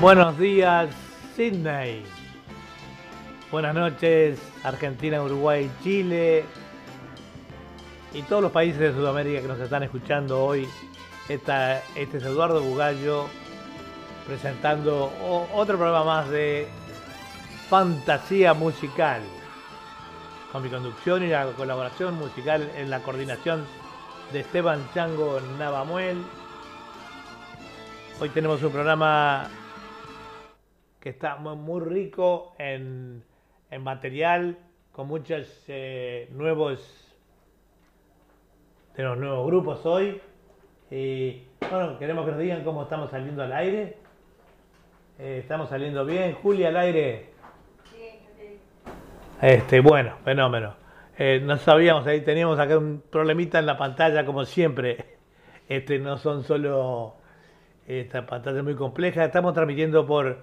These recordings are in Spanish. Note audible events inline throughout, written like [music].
Buenos días, Sydney. Buenas noches, Argentina, Uruguay, Chile y todos los países de Sudamérica que nos están escuchando hoy. este es Eduardo Bugallo presentando otro programa más de fantasía musical, con mi conducción y la colaboración musical en la coordinación de Esteban Chango Navamuel. Hoy tenemos un programa que está muy rico en, material, con muchos eh, nuevos de los nuevos grupos hoy. Y bueno, queremos que nos digan cómo estamos saliendo al aire. Eh, estamos saliendo bien. Julia, al aire. Este, bueno, fenómeno. Eh, no sabíamos, ahí teníamos acá un problemita en la pantalla, como siempre. Este, no son solo esta pantalla muy compleja. Estamos transmitiendo por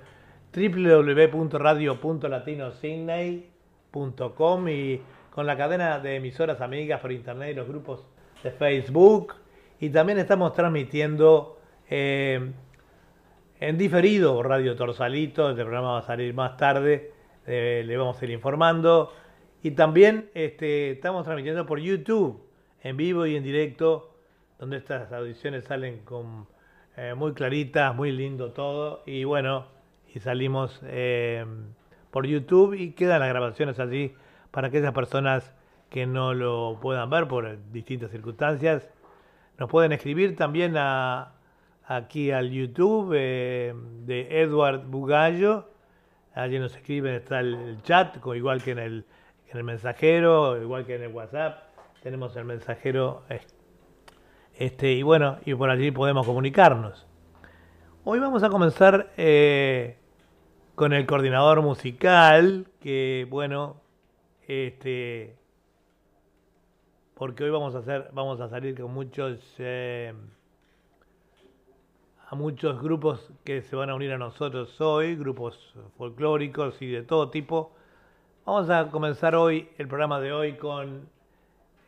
www.radio.latinosidney.com y con la cadena de emisoras amigas por internet y los grupos de Facebook. Y también estamos transmitiendo eh, en diferido Radio Torsalito, este programa va a salir más tarde, eh, le vamos a ir informando. Y también este, estamos transmitiendo por YouTube, en vivo y en directo, donde estas audiciones salen con eh, muy claritas, muy lindo todo. Y bueno, y salimos eh, por YouTube y quedan las grabaciones allí para aquellas personas que no lo puedan ver por distintas circunstancias. Nos pueden escribir también a, aquí al YouTube eh, de Edward Bugallo. Allí nos escriben, está el chat, igual que en el, en el mensajero, igual que en el WhatsApp. Tenemos el mensajero. Este, y bueno, y por allí podemos comunicarnos. Hoy vamos a comenzar eh, con el coordinador musical, que bueno, este, porque hoy vamos a hacer, vamos a salir con muchos, eh, a muchos grupos que se van a unir a nosotros hoy, grupos folclóricos y de todo tipo. Vamos a comenzar hoy el programa de hoy con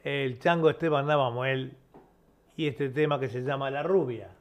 el chango Esteban Navamuel y este tema que se llama La Rubia.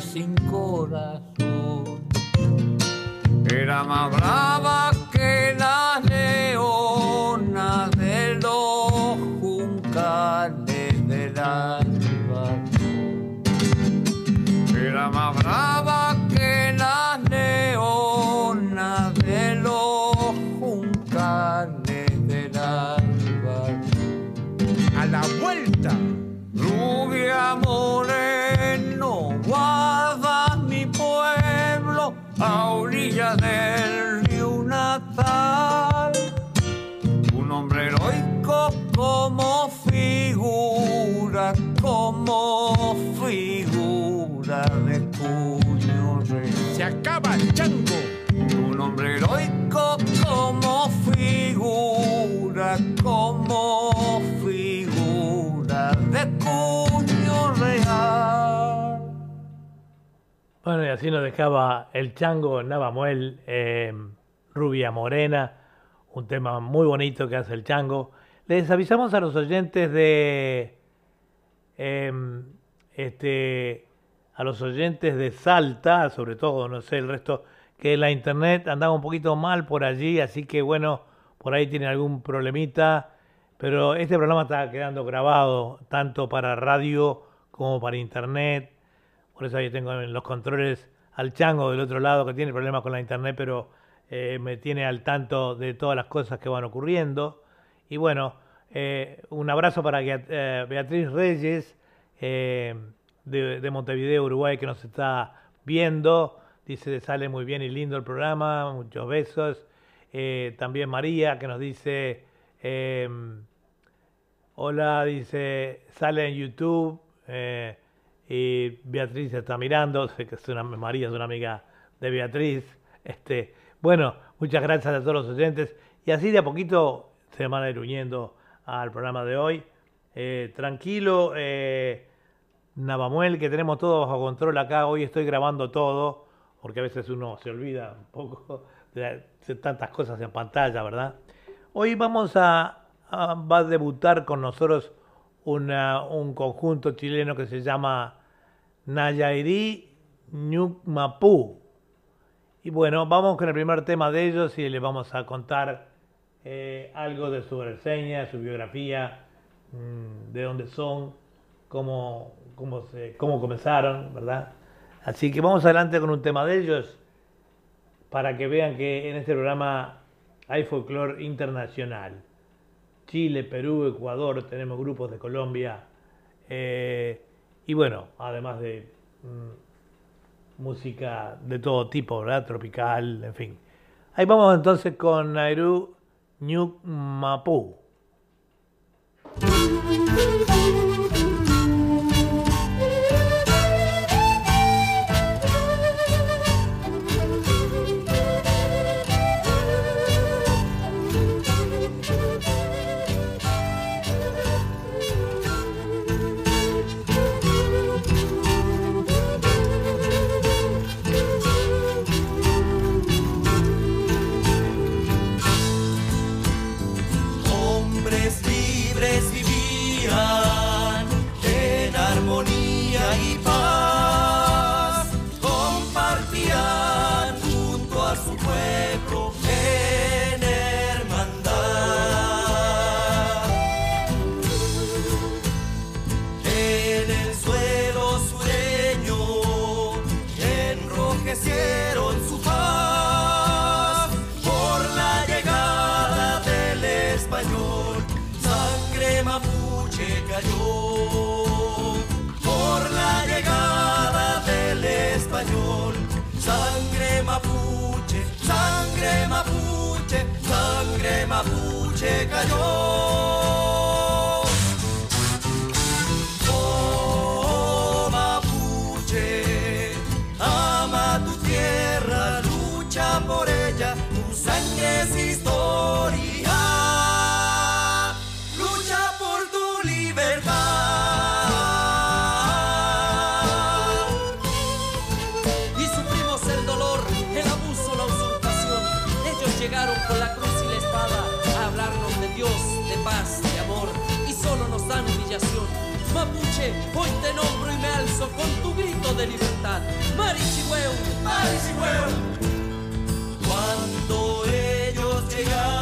Sin corazón. Era más brava Bueno, y así nos dejaba el chango Navamuel, eh, Rubia Morena, un tema muy bonito que hace el chango. Les avisamos a los oyentes de eh, este a los oyentes de Salta, sobre todo, no sé, el resto, que la internet andaba un poquito mal por allí, así que bueno, por ahí tienen algún problemita, pero este programa está quedando grabado tanto para radio como para internet. Por eso ahí tengo en los controles al chango del otro lado que tiene problemas con la internet, pero eh, me tiene al tanto de todas las cosas que van ocurriendo. Y bueno, eh, un abrazo para eh, Beatriz Reyes de, de Montevideo, Uruguay, que nos está viendo. Dice, sale muy bien y lindo el programa, muchos besos. También María, que nos dice, Hola, dice, sale en YouTube y Beatriz está mirando, sé que es una, María es una amiga de Beatriz. Este, bueno, muchas gracias a todos los oyentes y así de a poquito se van a ir uniendo al programa de hoy. Eh, tranquilo, eh, Navamuel, que tenemos todo bajo control acá. Hoy estoy grabando todo, porque a veces uno se olvida un poco [laughs] de, tantas cosas en pantalla, ¿verdad? Hoy vamos a, a- va a debutar con nosotros una- un conjunto chileno que se llama Nayairi Ñucmapú. Y bueno, vamos con el primer tema de ellos y les vamos a contar eh, algo de su reseña, su biografía, mm, de dónde son, cómo, cómo, se, cómo comenzaron, ¿verdad? Así que vamos adelante con un tema de ellos para que vean que en este programa hay folclore internacional. Chile, Perú, Ecuador, tenemos grupos de Colombia. eh, y bueno, además de mm, música de todo tipo, ¿verdad? Tropical, en fin. Ahí vamos entonces con Nairu Ñucmapú. Son checa yo de libertad. Marichihueu, Marichihueu. Cuando ellos llegaron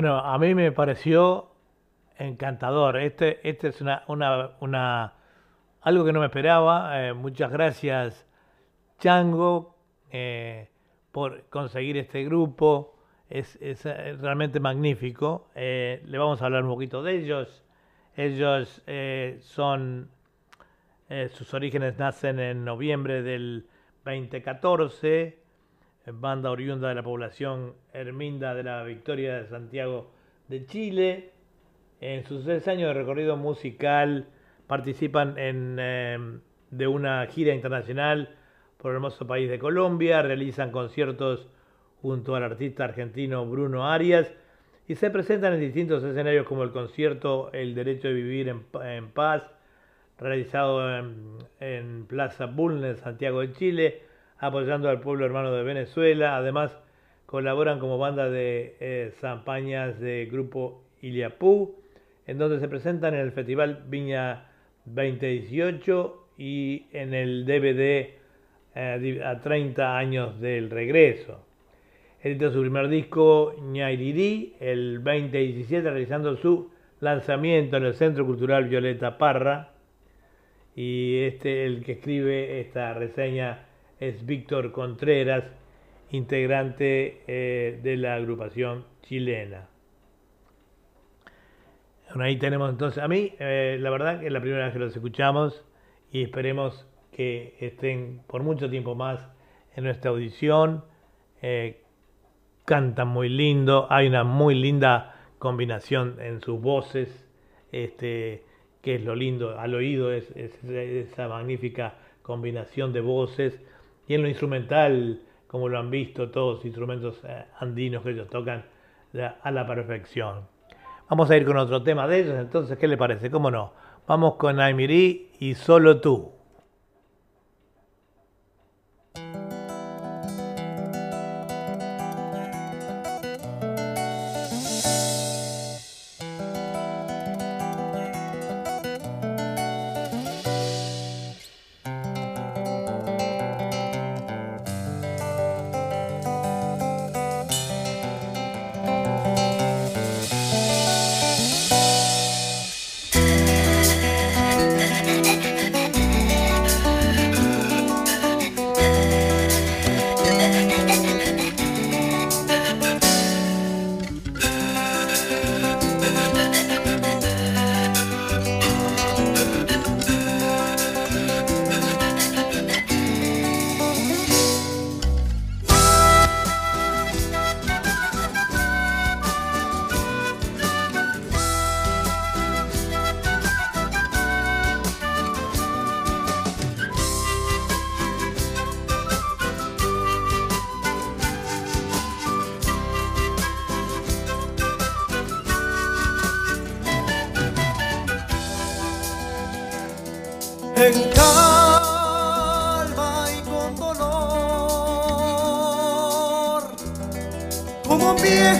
Bueno, a mí me pareció encantador. Este, este es una, una, una- algo que no me esperaba. Eh, muchas gracias, Chango, eh, por conseguir este grupo. Es, es, eh, realmente magnífico. Le vamos a hablar un poquito de ellos. Ellos son, sus orígenes nacen en noviembre del 2014 banda oriunda de la población Herminda de la Victoria de Santiago de Chile. En sus seis años de recorrido musical participan en, eh, de una gira internacional por el hermoso país de Colombia, realizan conciertos junto al artista argentino Bruno Arias y se presentan en distintos escenarios como el concierto El Derecho de Vivir en, Pa- en Paz, realizado en Plaza Bulnes, Santiago de Chile, apoyando al pueblo hermano de Venezuela. Además, colaboran como banda de eh, zampañas de grupo Iliapú, en donde se presentan en el Festival Viña 2018 y en el DVD eh, a 30 años del regreso. Editó su primer disco, Ñairiri, el 2017, realizando su lanzamiento en el Centro Cultural Violeta Parra. Y este, el que escribe esta reseña es Víctor Contreras, integrante eh, de la agrupación chilena. Bueno, ahí tenemos entonces, a mí, eh, la verdad que es la primera vez que los escuchamos y esperemos que estén por mucho tiempo más en nuestra audición. Eh, cantan muy lindo, hay una muy linda combinación en sus voces, este, que es lo lindo al oído, es, es esa magnífica combinación de voces y en lo instrumental, como lo han visto todos los instrumentos eh, andinos que ellos tocan a la perfección. Vamos a ir con otro tema de ellos, entonces, ¿qué le parece? ¿Cómo no? Vamos con Aimirí y Solo tú.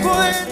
Como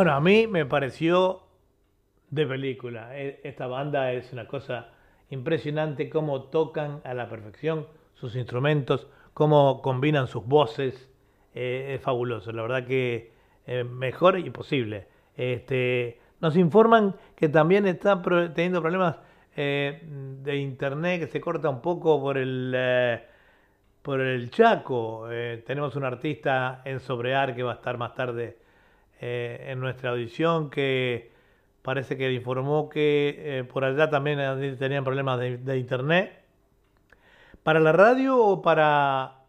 Bueno, a mí me pareció de película. E- Esta banda es una cosa impresionante, cómo tocan a la perfección sus instrumentos, cómo combinan sus voces. Eh, es fabuloso, la verdad que eh, mejor imposible. Este, nos informan que también está teniendo problemas eh, de internet, que se corta un poco por el... eh, por el Chaco. Tenemos un artista en Sobrear que va a estar más tarde eh, en nuestra audición que parece que informó que eh, por allá también eh, tenían problemas de, internet. ¿Para la radio o para,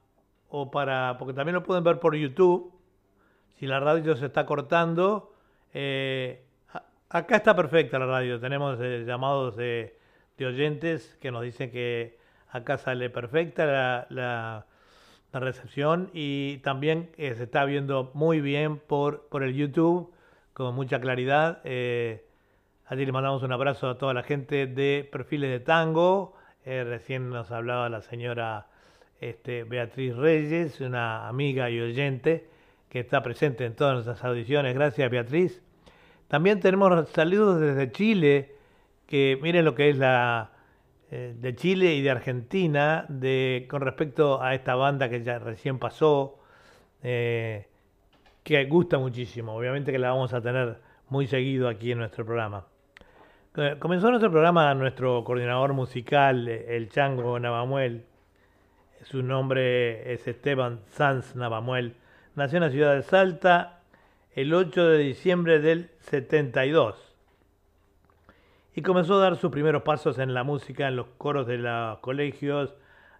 o para... porque también lo pueden ver por YouTube. Si la radio se está cortando, acá está perfecta la radio. Tenemos llamados de, de oyentes que nos dicen que acá sale perfecta la- la recepción y también eh, se está viendo muy bien por, por el YouTube con mucha claridad. Eh, Allí le mandamos un abrazo a toda la gente de Perfiles de Tango. Eh, recién nos hablaba la señora este, Beatriz Reyes, una amiga y oyente que está presente en todas nuestras audiciones. Gracias, Beatriz. También tenemos saludos desde Chile, que miren lo que es la eh, de Chile y de Argentina de, con respecto a esta banda que ya recién pasó, eh, que gusta muchísimo. Obviamente que la vamos a tener muy seguido aquí en nuestro programa. Eh, Comenzó nuestro programa nuestro coordinador musical, el Chango Navamuel. Su nombre es Esteban Sanz Navamuel. Nació en la ciudad de Salta el 8 de diciembre del 72 y comenzó a dar sus primeros pasos en la música en los coros de los colegios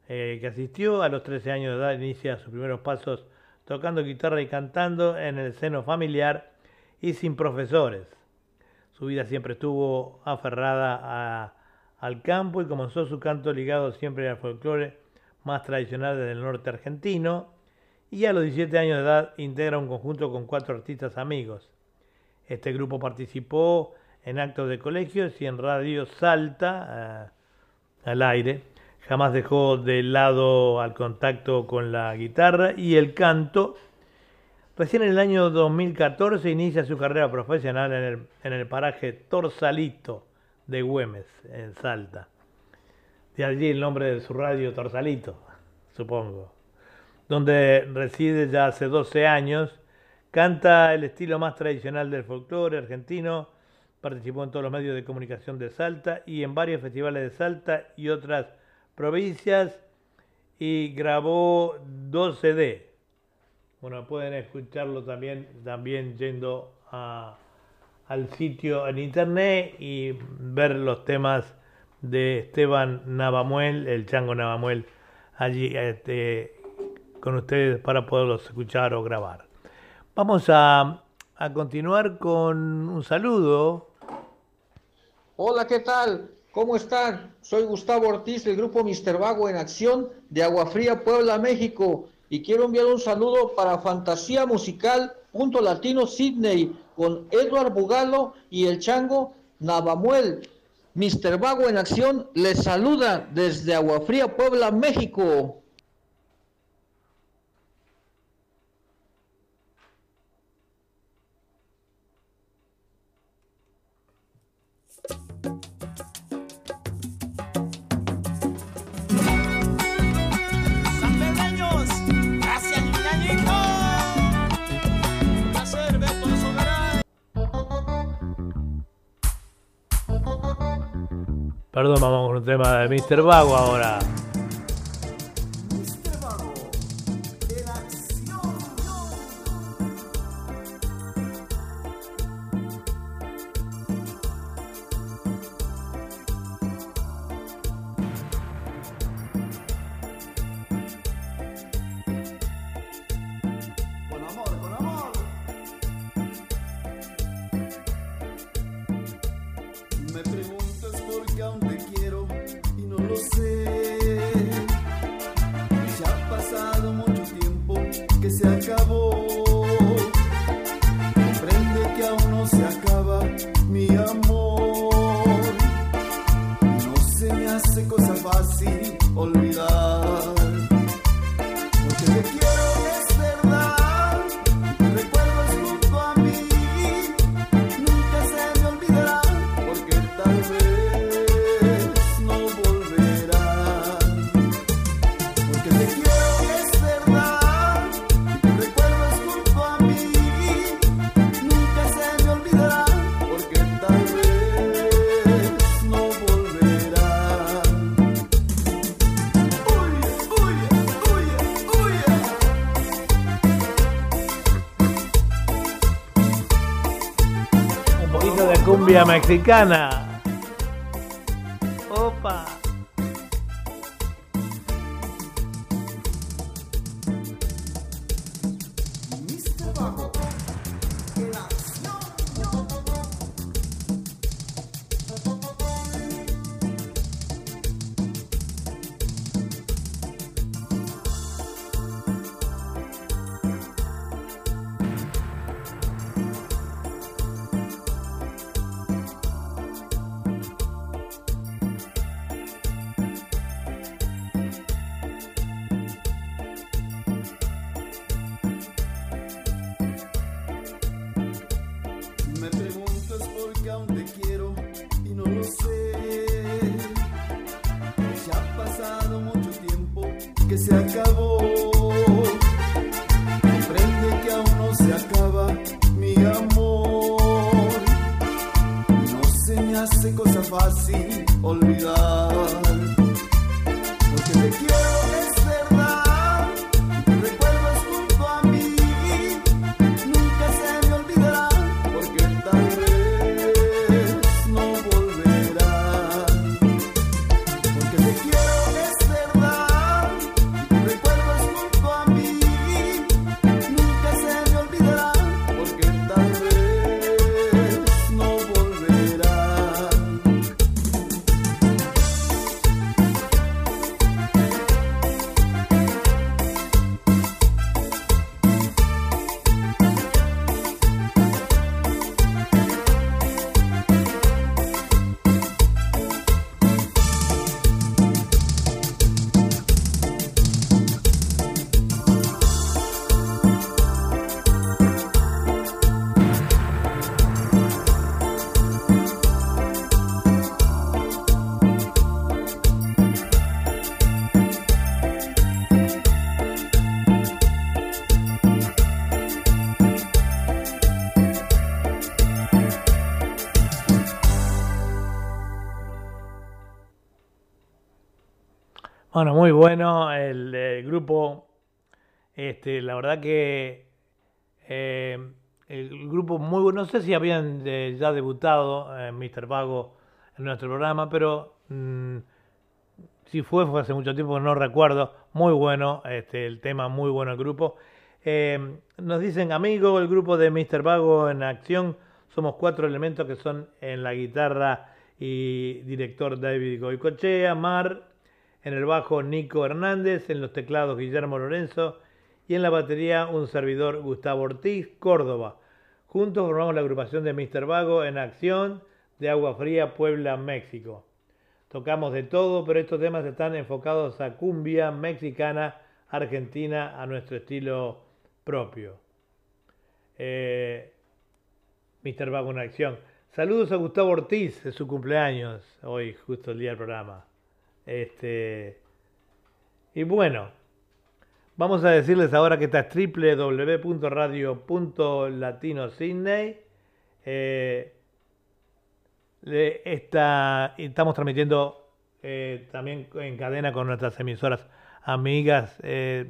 eh, que asistió. A los 13 años de edad inicia sus primeros pasos tocando guitarra y cantando en el seno familiar y sin profesores. Su vida siempre estuvo aferrada al campo y comenzó su canto ligado siempre al folclore más tradicional del norte argentino. Y a los 17 años de edad integra un conjunto con cuatro artistas amigos. Este grupo participó en actos de colegios y en Radio Salta eh, al aire. Jamás dejó de lado al contacto con la guitarra y el canto. Recién en el año 2014 inicia su carrera profesional en el, en el paraje Torsalito de Güemes, en Salta. De allí el nombre de su radio Torsalito, supongo. Donde reside ya hace 12 años. Canta el estilo más tradicional del folclore argentino. Participó en todos los medios de comunicación de Salta y en varios festivales de Salta y otras provincias. Y grabó dos CD. Bueno, pueden escucharlo también, también yendo al sitio en internet y ver los temas de Esteban Navamuel, el Chango Navamuel, allí este, con ustedes para poderlos escuchar o grabar. Vamos a, a continuar con un saludo. Hola, ¿qué tal? ¿Cómo están? Soy Gustavo Ortiz del grupo Mister Vago en Acción de Agua Fría, Puebla, México. Y quiero enviar un saludo para Fantasía Musical Punto Latino Sydney con Edward Bugalo y el Chango Navamuel. Mister Vago en Acción les saluda desde Agua Fría, Puebla, México. Sanpequeños, gracias Ñañito. Un placer, Beto de Soberano. Perdón, vamos con un tema de Mr. Vago ahora. Mexicana. Bueno, muy bueno el, eh, grupo. Este, la verdad que eh, el grupo muy bueno. No sé si habían eh, ya debutado en Mr. Vago en nuestro programa, pero mm, si fue, fue hace mucho tiempo, no recuerdo. Muy bueno, este, el tema, muy bueno el grupo. Eh, nos dicen, amigo, el grupo de Mr. Vago en acción. Somos cuatro elementos que son en la guitarra y director David Goicochea, Mar, en el bajo Nico Hernández, en los teclados Guillermo Lorenzo y en la batería un servidor Gustavo Ortiz, Córdoba. Juntos formamos la agrupación de Mr. Vago en acción de Agua Fría, Puebla, México. Tocamos de todo, pero estos temas están enfocados a cumbia mexicana, argentina, a nuestro estilo propio. Eh, Mr. Vago en acción. Saludos a Gustavo Ortiz, es su cumpleaños, hoy justo el día del programa. Este, y bueno, vamos a decirles ahora que esta es www.radio.latinosidney. Eh, y estamos transmitiendo eh, también en cadena con nuestras emisoras amigas eh,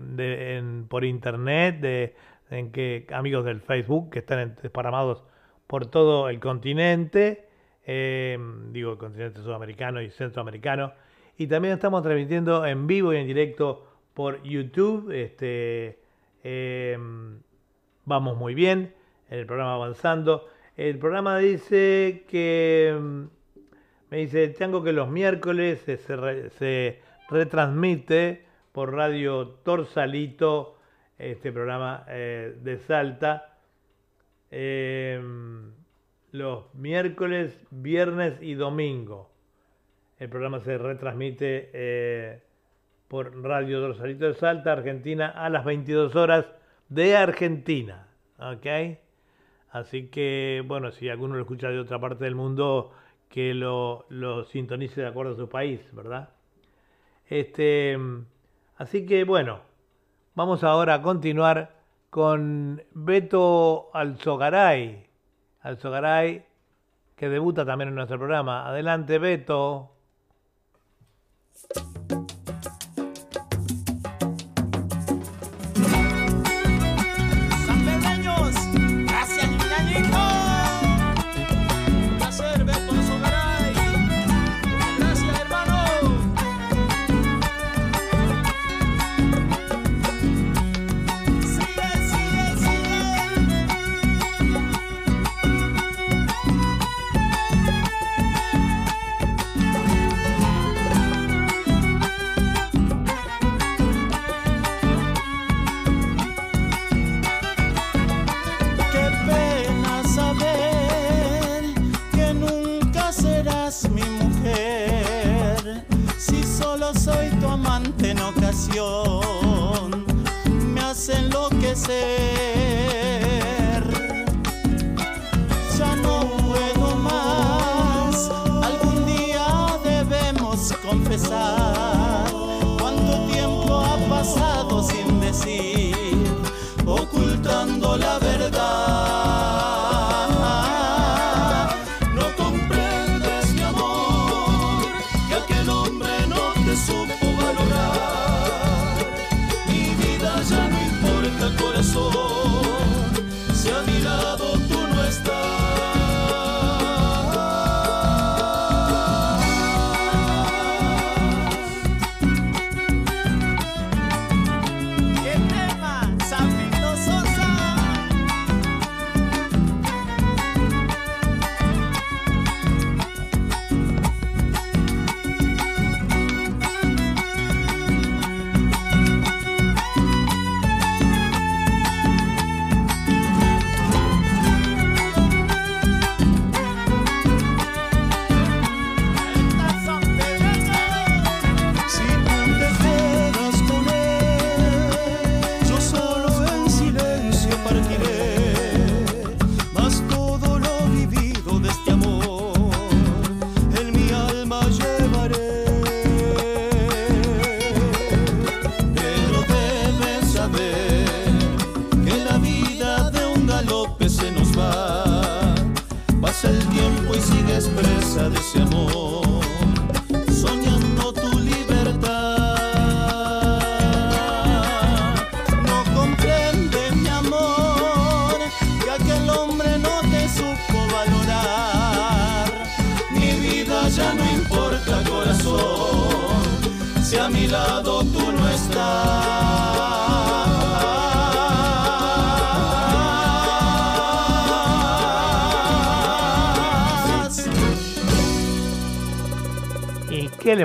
por internet, de, en que, amigos del Facebook que están desparramados por todo el continente, eh, digo el continente sudamericano y centroamericano, y también estamos transmitiendo en vivo y en directo por YouTube. Este, eh, vamos muy bien, el programa avanzando. El programa dice que mm, me dice Chango que los miércoles se, se re- se retransmite por Radio Torsalito, este programa eh, de Salta, eh, los miércoles, viernes y domingo. El programa se retransmite eh, por Radio Torsalito de Salta, Argentina, a las 22 horas de Argentina. ¿Ok? Así que, bueno, si alguno lo escucha de otra parte del mundo, que lo, lo sintonice de acuerdo a su país, ¿verdad? Este, así que, bueno, vamos ahora a continuar con Beto Alzogaray. Alzogaray, que debuta también en nuestro programa. Adelante, Beto. Thank [laughs] you. você.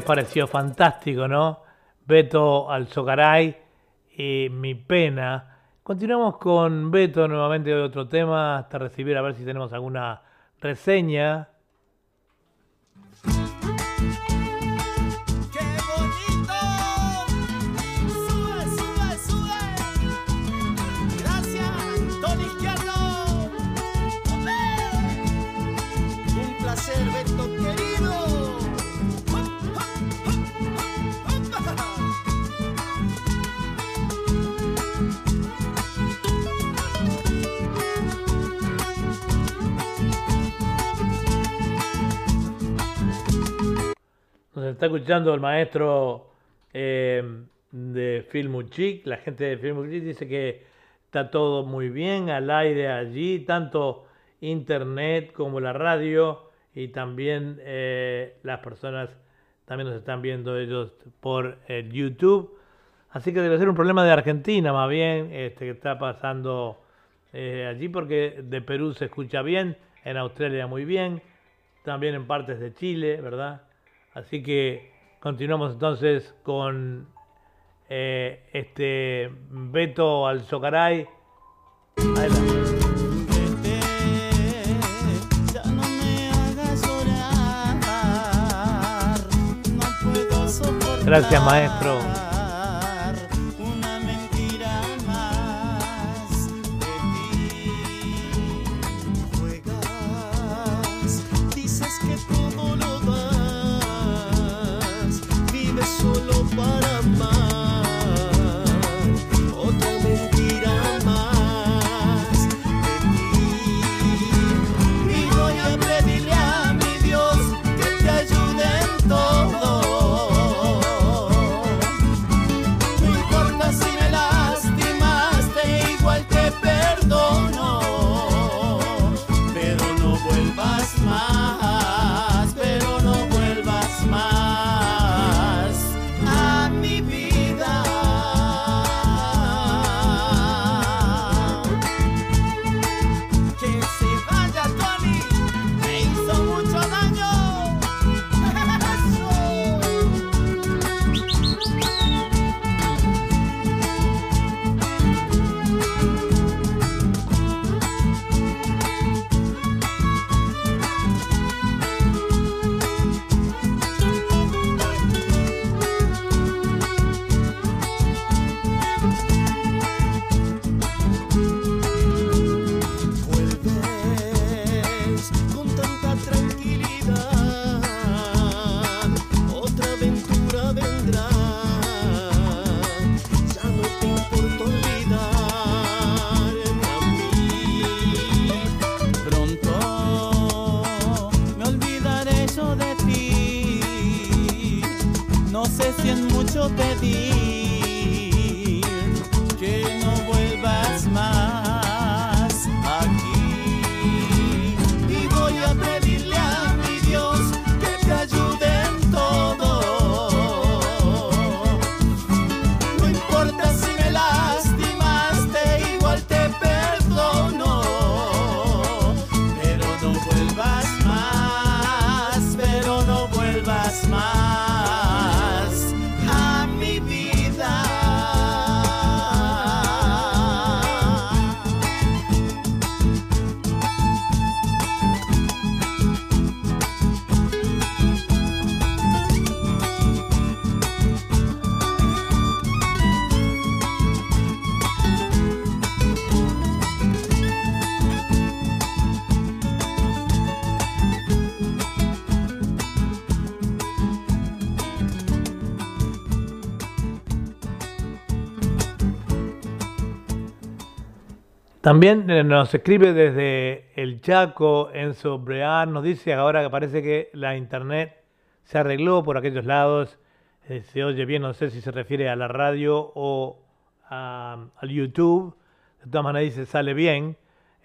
Pareció? Fantástico, ¿no? Beto Alzogaray y Mi Pena. Continuamos con Beto nuevamente de otro tema hasta recibir a ver si tenemos alguna reseña. Nos está escuchando el maestro eh, de Filmuchic. La gente de Filmuchic dice que está todo muy bien al aire allí, tanto internet como la radio y también eh, las personas también nos están viendo ellos por el YouTube. Así que debe ser un problema de Argentina más bien, este, que está pasando eh, allí porque de Perú se escucha bien, en Australia muy bien, también en partes de Chile, ¿verdad? Así que continuamos entonces con eh, este Beto Alzocaray. Adelante. Vete, ya También eh, nos escribe desde el Chaco, Enzo Brear, nos dice ahora que parece que la internet se arregló por aquellos lados, eh, se oye bien, no sé si se refiere a la radio o a- al YouTube, de todas maneras dice sale bien.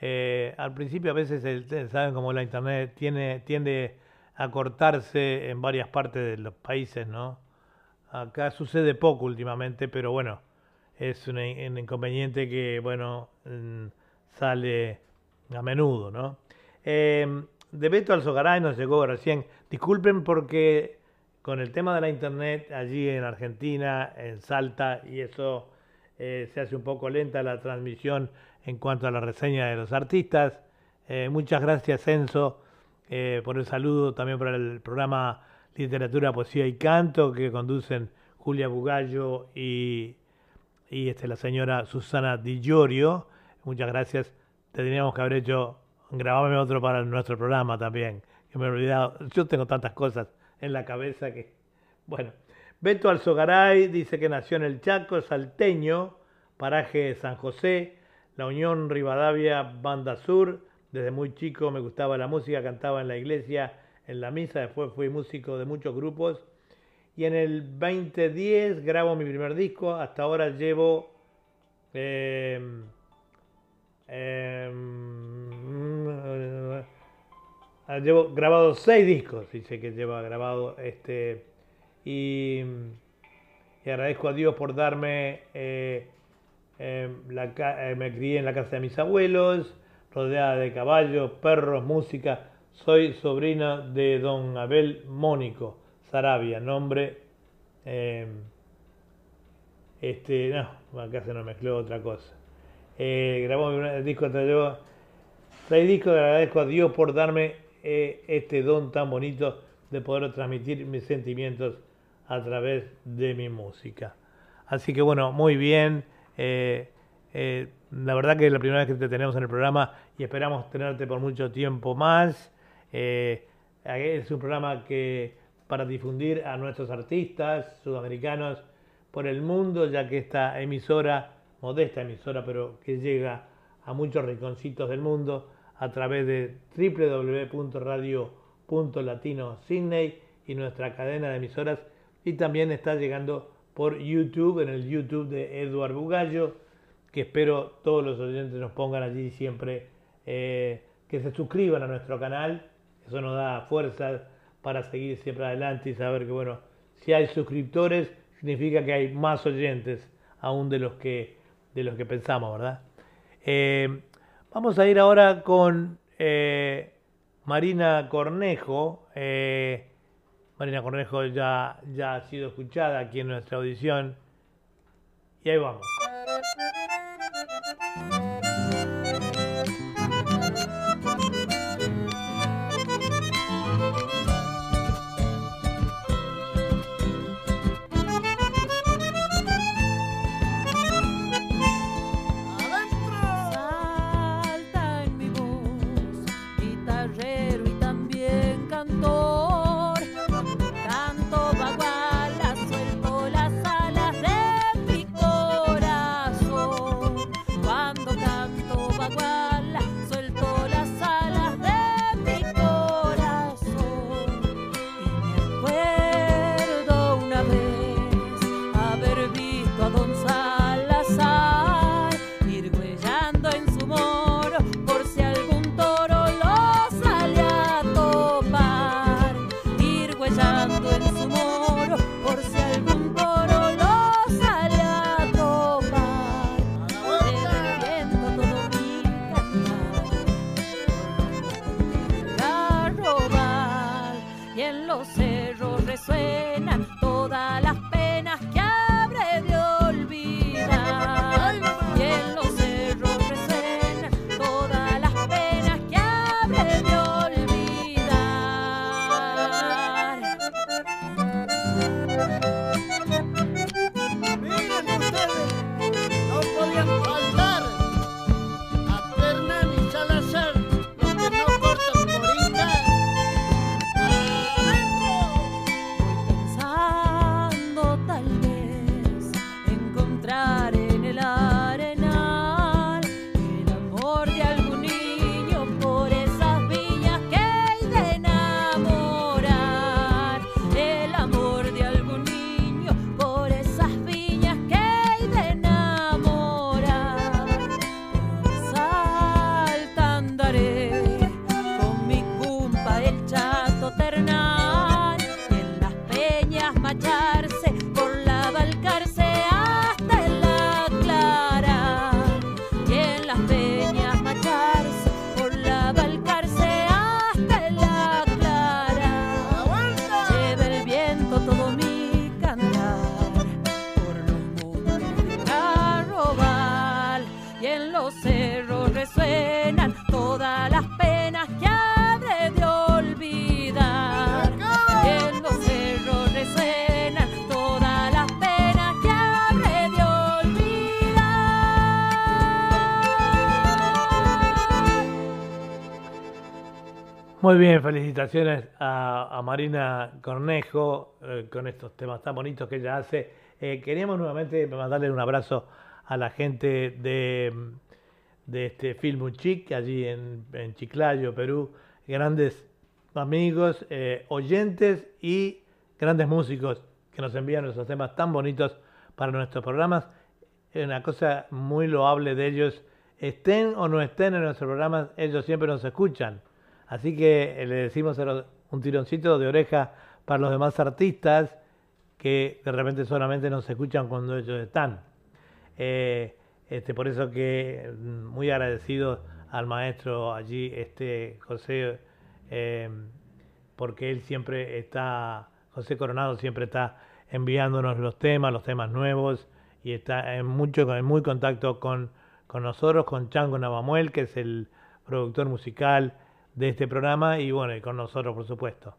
Eh, al principio a veces, el- ustedes saben como la internet tiene, tiende a cortarse en varias partes de los países, ¿no? Acá sucede poco últimamente, pero bueno, es un, inconveniente que, bueno, sale a menudo, ¿no? Eh, de Beto Alzogaray nos llegó recién. Disculpen porque con el tema de la internet allí en Argentina, en Salta, y eso eh, se hace un poco lenta la transmisión en cuanto a la reseña de los artistas. Eh, muchas gracias, Enzo, por el saludo, también por el programa Literatura, Poesía y Canto que conducen Julia Bugallo y, y este, la señora Susana Di Giorgio. Muchas gracias. Tendríamos que haber hecho, grabame otro para nuestro programa también, que me he olvidado. Yo tengo tantas cosas en la cabeza que, bueno. Beto Alzogaray dice que nació en el Chaco, salteño, paraje San José, la Unión Rivadavia, Banda Sur. Desde muy chico me gustaba la música, cantaba en la iglesia, en la misa, después fui músico de muchos grupos. Y en el 2010 grabo mi primer disco, hasta ahora llevo... eh, eh, ah, llevo grabado seis discos, dice que lleva grabado este y, agradezco a Dios por darme eh, eh, la eh, me crié en la casa de mis abuelos, rodeada de caballos, perros, música. Soy sobrina de don Abel Mónico Sarabia, nombre. eh, este, no, acá se nos mezcló otra cosa. Eh, grabó primer disco, yo. Seis discos, agradezco a Dios por darme eh, este don tan bonito de poder transmitir mis sentimientos a través de mi música. Así que bueno, muy bien. eh, eh, la verdad que es la primera vez que te tenemos en el programa y esperamos tenerte por mucho tiempo más. Es un programa que para difundir a nuestros artistas sudamericanos por el mundo, ya que esta emisora, modesta emisora, pero que llega a muchos rinconcitos del mundo a través de www.radio.latino Sydney y nuestra cadena de emisoras y también está llegando por YouTube, en el YouTube de Eduard Bugallo, que espero todos los oyentes nos pongan allí siempre, eh, que se suscriban a nuestro canal, eso nos da fuerza para seguir siempre adelante y saber que, bueno, si hay suscriptores, significa que hay más oyentes aún de los que, de los que pensamos, ¿verdad? Eh, vamos a ir ahora con eh, Marina Cornejo. eh, Marina Cornejo ya, ya ha sido escuchada aquí en nuestra audición. Y ahí vamos. Y en los cerros resuenan todas las Muy bien, felicitaciones a, Marina Cornejo eh, con estos temas tan bonitos que ella hace. Eh, queríamos nuevamente mandarle un abrazo a la gente de, de este Filmuchic, allí en, en Chiclayo, Perú. Grandes amigos, eh, oyentes y grandes músicos que nos envían esos temas tan bonitos para nuestros programas. Una cosa muy loable de ellos. Estén o no estén en nuestros programas, ellos siempre nos escuchan. Así que eh, le decimos un tironcito de oreja para los demás artistas que de repente solamente nos escuchan cuando ellos están. Eh, este, por eso que mm, muy agradecido al maestro allí, este José, eh, porque él siempre está, José Coronado siempre está enviándonos los temas, los temas nuevos, y está en mucho, en muy contacto con, con nosotros, con Chango Navamuel, que es el productor musical de este programa, y bueno, y con nosotros, por supuesto.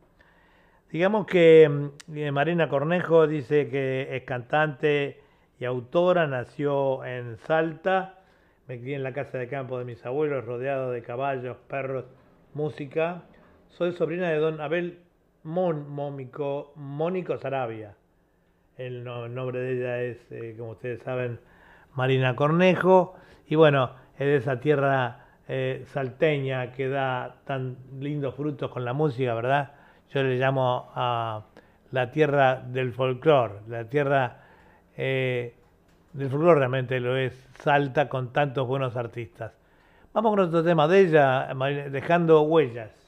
Digamos que mm, eh, Marina Cornejo dice que es cantante y autora, nació en Salta, me crié en la casa de campo de mis abuelos, rodeado de caballos, perros, música. Soy sobrina de don Abel Mon, Mómico, Mónico Sarabia. El nombre de ella es, eh, como ustedes saben, Marina Cornejo. Y bueno, es de esa tierra eh, salteña que da tan lindos frutos con la música, ¿verdad? Yo le llamo a la tierra del folclore, la tierra eh, del folclore realmente lo es Salta con tantos buenos artistas. Vamos con otro tema de ella, dejando huellas.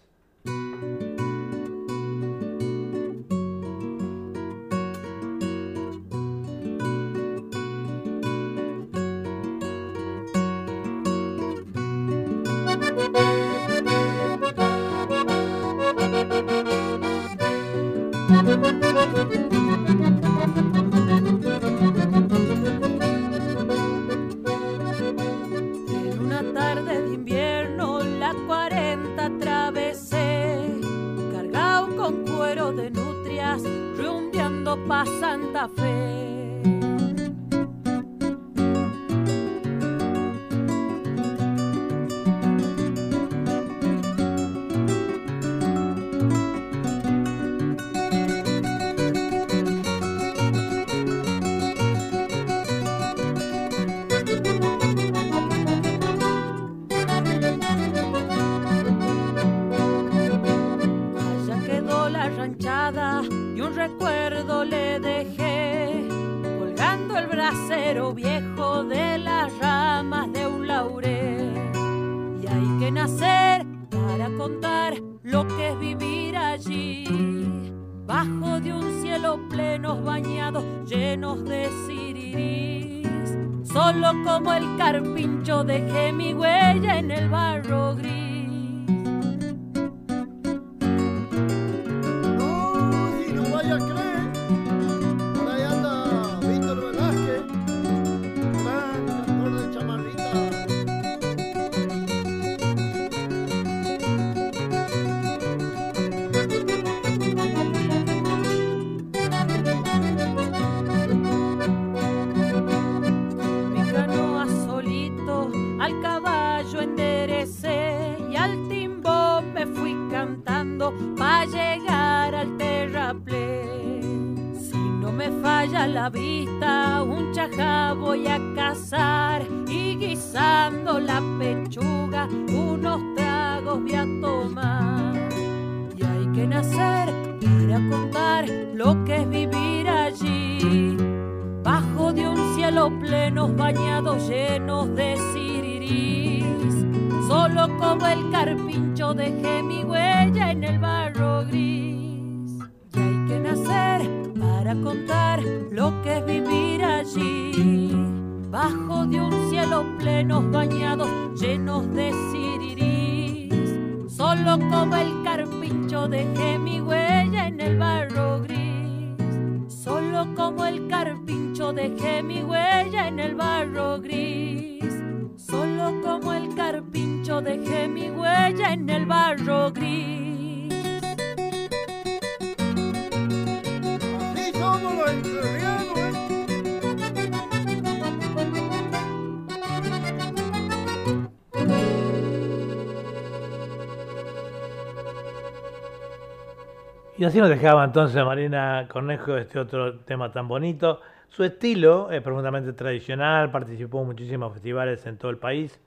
Y así nos dejaba entonces Marina Cornejo este otro tema tan bonito. Su estilo es profundamente tradicional, participó en muchísimos festivales en todo el país,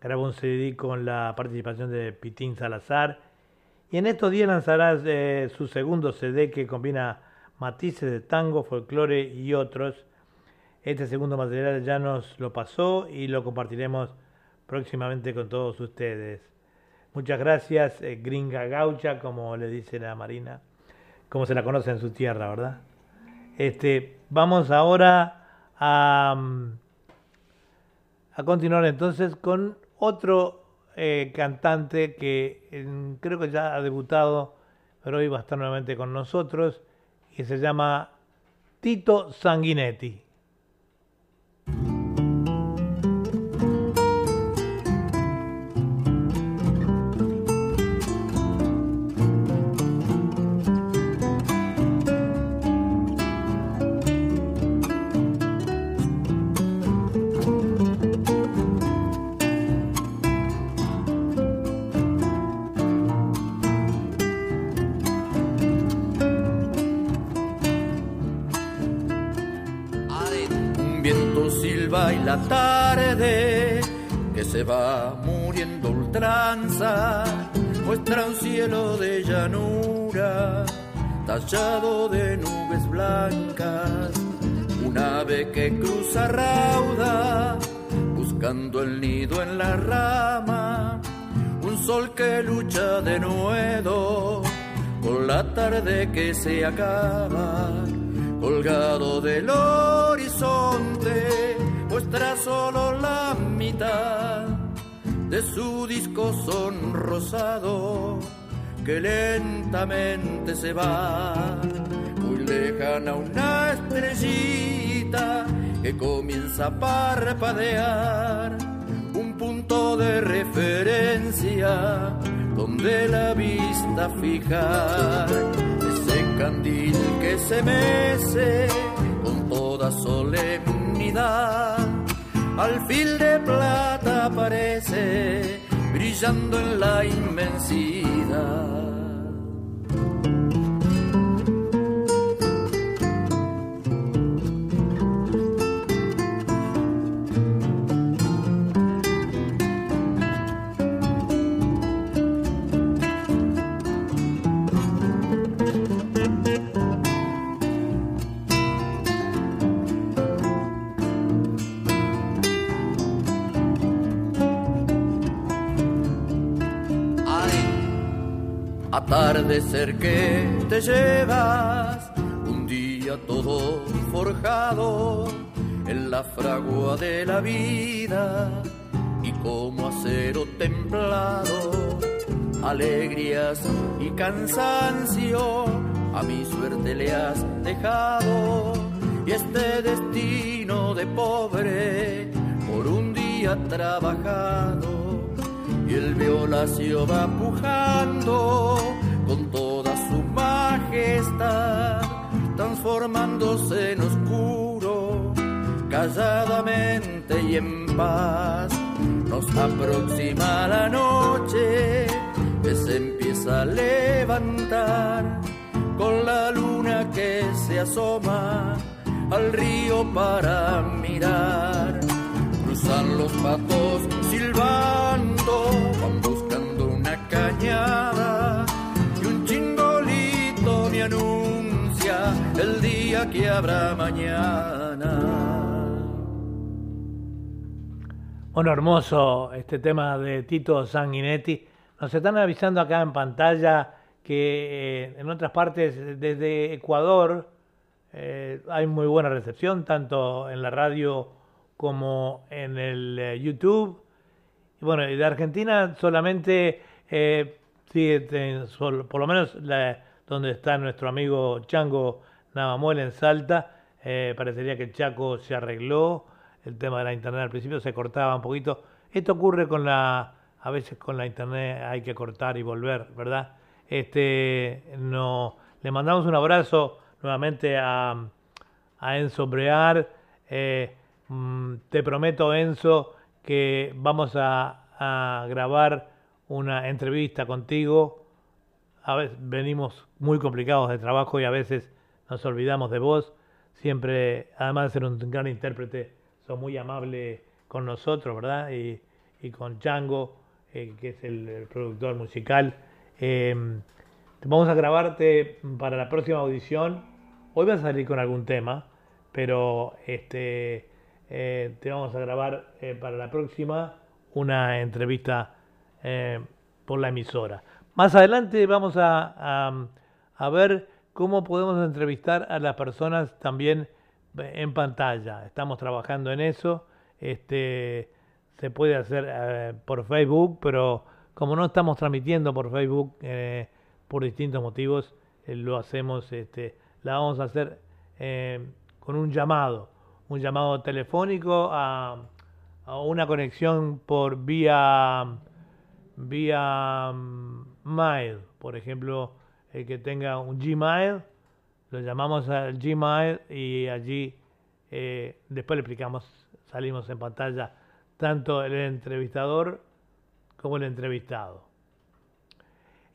grabó un CD con la participación de Pitín Salazar y en estos días lanzará eh, su segundo CD que combina matices de tango, folclore y otros. Este segundo material ya nos lo pasó y lo compartiremos próximamente con todos ustedes. Muchas gracias, eh, gringa gaucha, como le dice la Marina, como se la conoce en su tierra, ¿verdad? Este, vamos ahora a, mm, continuar entonces con otro eh, cantante que creo que ya ha debutado, pero hoy va a estar nuevamente con nosotros, y se llama Tito Sanguinetti. De nubes blancas. Un ave que cruza rauda buscando el nido en la rama. Un sol que lucha de nuevo con la tarde que se acaba colgado del horizonte, muestra solo la mitad de su disco sonrosado que lentamente se va. Muy lejana una estrellita que comienza a parpadear, un punto de referencia donde la vista fijar ese candil que se mece con toda solemnidad. Al fil de plata aparece brillando en la inmensidad. Atardecer que te llevas, un día todo forjado en la fragua de la vida y como acero templado, alegrías y cansancio a mi suerte le has dejado. Y este destino de pobre por un día trabajado y el violacio va pujando con toda su majestad, transformándose en oscuro, calladamente y en paz. Nos aproxima la noche que se empieza a levantar con la luna que se asoma al río para mirar. Cruzan los patos buscando y un chingolito me anuncia el día que habrá mañana. Bueno, hermoso este tema de Tito Sanguinetti. Nos están avisando acá en pantalla que eh, en otras partes, desde Ecuador, eh, hay muy buena recepción, tanto en la radio como en el eh, YouTube. Y bueno, y de Argentina solamente, eh, sigue te- sol- por lo menos donde está nuestro amigo Chango Navamuel en Salta, eh, parecería que Chaco se arregló, el tema de la internet al principio se cortaba un poquito. Esto ocurre con la, a veces con la internet hay que cortar y volver, ¿verdad? Este, no, le mandamos un abrazo nuevamente a, a Enzo Brear. Eh, mm, te prometo, Enzo, que vamos a grabar una entrevista contigo. A veces venimos muy complicados de trabajo y a veces nos olvidamos de vos. Siempre, además de ser un gran intérprete, sos muy amable con nosotros, ¿verdad? Y, y con Chango, eh, que es el, productor musical. Eh, vamos a grabarte para la próxima audición. Hoy vas a salir con algún tema, pero este, eh, te vamos a grabar eh, para la próxima una entrevista eh, por la emisora. Más adelante vamos a, a- ver cómo podemos entrevistar a las personas también eh, en pantalla. Estamos trabajando en eso. Este, se puede hacer eh, por Facebook, pero como no estamos transmitiendo por Facebook por distintos motivos, lo hacemos, este, la vamos a hacer con un llamado, un llamado telefónico a una conexión por vía vía mm, mail, por ejemplo, el que tenga un Gmail, lo llamamos al Gmail y allí eh, después le explicamos, salimos en pantalla tanto el entrevistador como el entrevistado.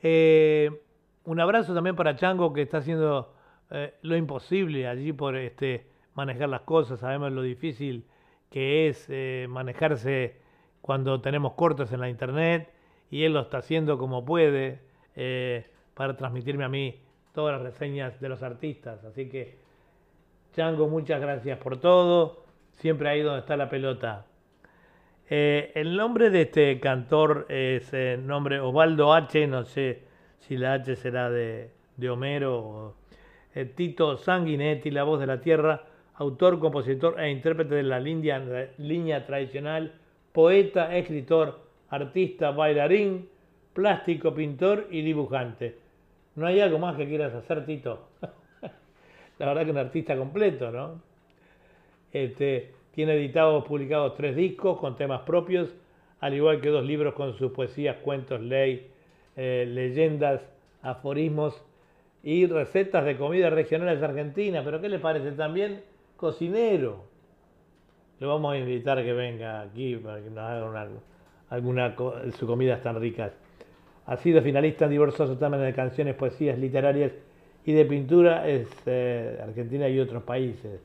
Eh, un abrazo también para Chango que está haciendo eh, lo imposible allí por este, manejar las cosas. Sabemos lo difícil que es manejarse cuando tenemos cortes en la internet y él lo está haciendo como puede eh, para transmitirme a mí todas las reseñas de los artistas. Así que, Chango, muchas gracias por todo. Siempre ahí donde está la pelota. Eh, el nombre de este cantor es el nombre Osvaldo H. No sé si la H será de, de Homero o eh, Tito Sanguinetti, la voz de la tierra, autor, compositor e intérprete de la línea tradicional, poeta, escritor, artista, bailarín, plástico, pintor y dibujante. ¿No hay algo más que quieras hacer, Tito? [laughs] la verdad que un artista completo, ¿no? Este, tiene editados, publicados tres discos con temas propios, al igual que dos libros con sus poesías, cuentos, ley, eh, leyendas, aforismos y recetas de comidas regionales argentinas. Pero ¿qué le parece? También cocinero. Lo vamos a invitar a que venga aquí para que nos haga una, alguna co- sus comidas tan ricas. Ha sido finalista en diversos certámenes de canciones, poesías, literarias y de pintura es eh, Argentina y otros países.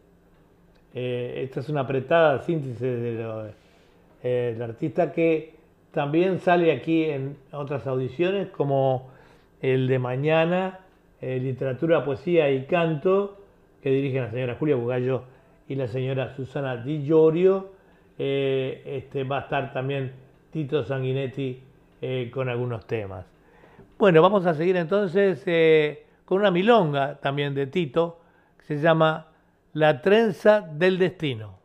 Eh, esta es una apretada síntesis de eh, del artista que también sale aquí en otras audiciones como el de mañana, eh, literatura, poesía y canto, que dirigen la señora Julia Bugallo y la señora Susana Di Llorio. Eh, este, va a estar también Tito Sanguinetti eh, con algunos temas. Bueno, vamos a seguir entonces eh, con una milonga también de Tito, que se llama La trenza del destino.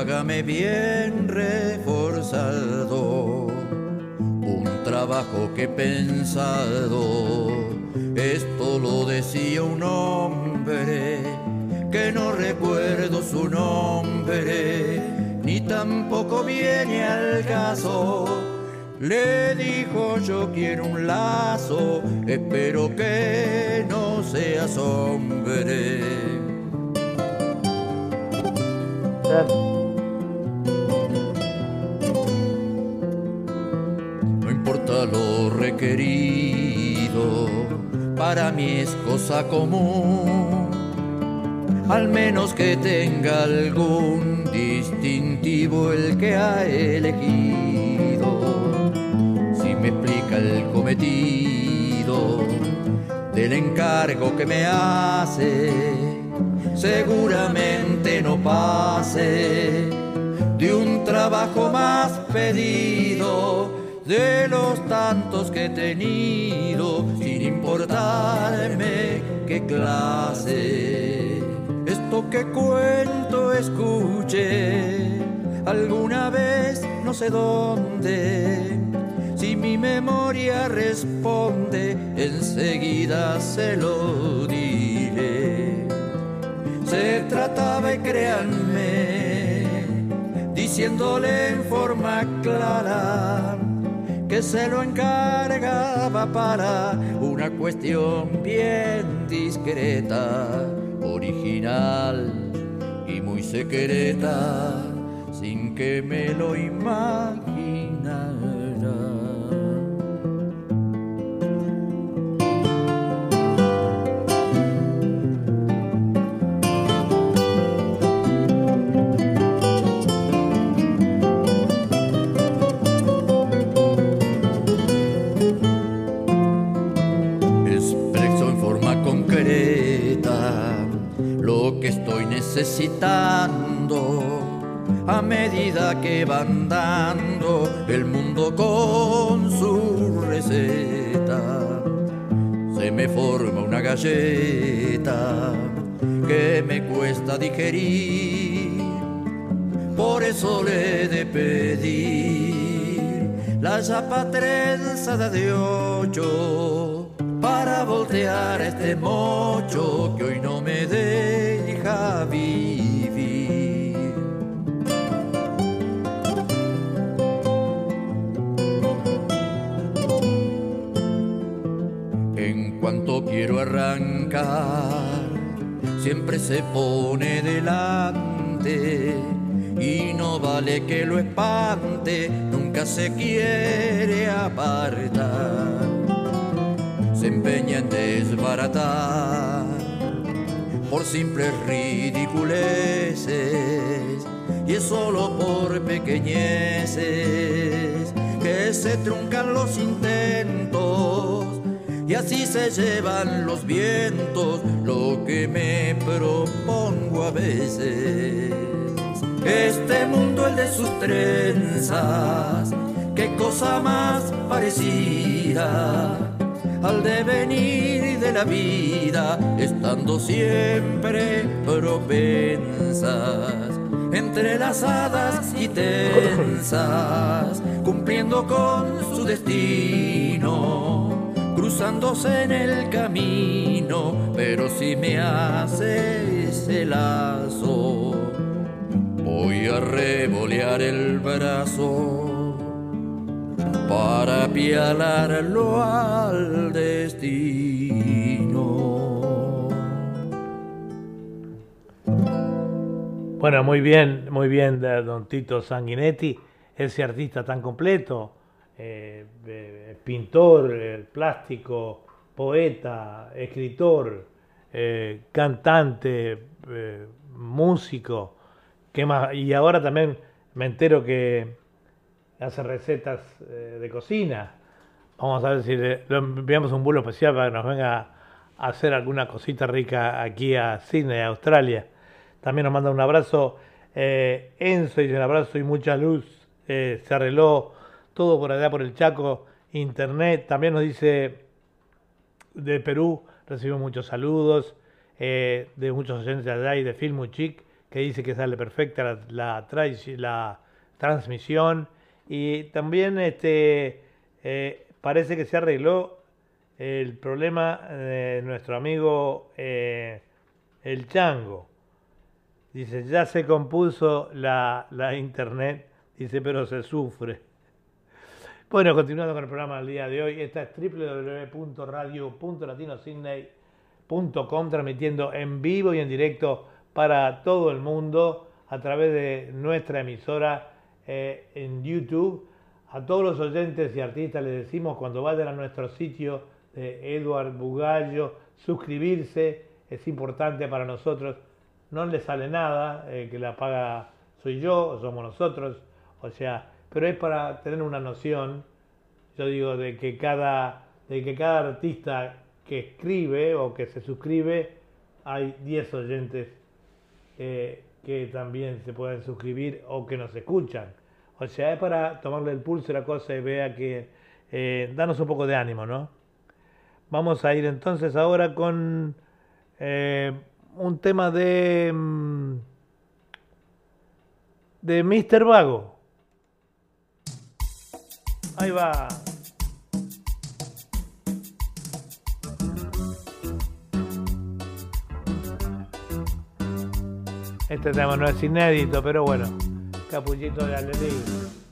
Hágame bien reforzado. Un trabajo que he pensado, esto lo decía un hombre que no recuerdo su nombre, ni tampoco viene al caso. Le dijo yo quiero un lazo, espero que no seas hombre. Mí es cosa común. Al menos que tenga algún distintivo el que ha elegido. Si me explica el cometido del encargo que me hace, seguramente no pase de un trabajo más pedido de los tantos que he tenido, sin importarme qué clase. Esto que cuento escuché alguna vez, no sé dónde. Si mi memoria responde, enseguida se lo diré. Se trataba, y créanme, diciéndole en forma clara que se lo encargaba para una cuestión bien discreta, original y muy secreta, sin que me lo imaginara. Necesitando a medida que van dando el mundo con su receta. Se me forma una galleta que me cuesta digerir, por eso le he de pedir la chapa trenzada de ocho para voltear este mocho que hoy no me vivir. En cuanto quiero arrancar, siempre se pone delante y no vale que lo espante, nunca se quiere apartar. Se empeña en desbaratar por simples ridiculeces y es solo por pequeñeces que se truncan los intentos y así se llevan los vientos lo que me propongo a veces. Este mundo, el de sus trenzas, qué cosa más parecida al devenir de la vida, estando siempre propensas, entrelazadas y tensas, cumpliendo con su destino, cruzándose en el camino, pero si me hace ese lazo, voy a revolear el brazo para apialarlo al destino. Bueno, muy bien, muy bien, de don Tito Sanguinetti, ese artista tan completo, eh, eh, pintor, eh, plástico, poeta, escritor, eh, cantante, eh, músico, ¿qué más? Y ahora también me entero que hace recetas eh, de cocina. Vamos a ver si le, enviamos un vuelo especial para que nos venga a hacer alguna cosita rica aquí a Sydney, Australia. También nos manda un abrazo eh, Enzo y un abrazo y mucha luz. Eh, se arregló todo por allá por el Chaco, internet. También nos dice de Perú, recibimos muchos saludos eh, de muchos oyentes allá y de Filmuchic, que dice que sale perfecta la transmisión. Y también este, eh, parece que se arregló el problema de nuestro amigo eh, el Chango. Dice, ya se compuso la, la internet, dice, pero se sufre. [laughs] Bueno, continuando con el programa del día de hoy, esta es www.radio.latinosidney.com, transmitiendo en vivo y en directo para todo el mundo a través de nuestra emisora eh, en YouTube. A todos los oyentes y artistas les decimos cuando vayan a nuestro sitio de Edward Bugallo, suscribirse, es importante para nosotros, no le sale nada, eh, que la paga soy yo, somos nosotros, o sea, pero es para tener una noción, yo digo, de que cada, de que cada artista que escribe o que se suscribe, hay 10 oyentes eh, que también se pueden suscribir o que nos escuchan. O sea, es para tomarle el pulso a la cosa y vea que eh, danos un poco de ánimo, ¿no? Vamos a ir entonces ahora con eh, un tema de mm, de Mr. Vago. Ahí va. Este tema no es inédito, pero bueno, capullito de Alelí.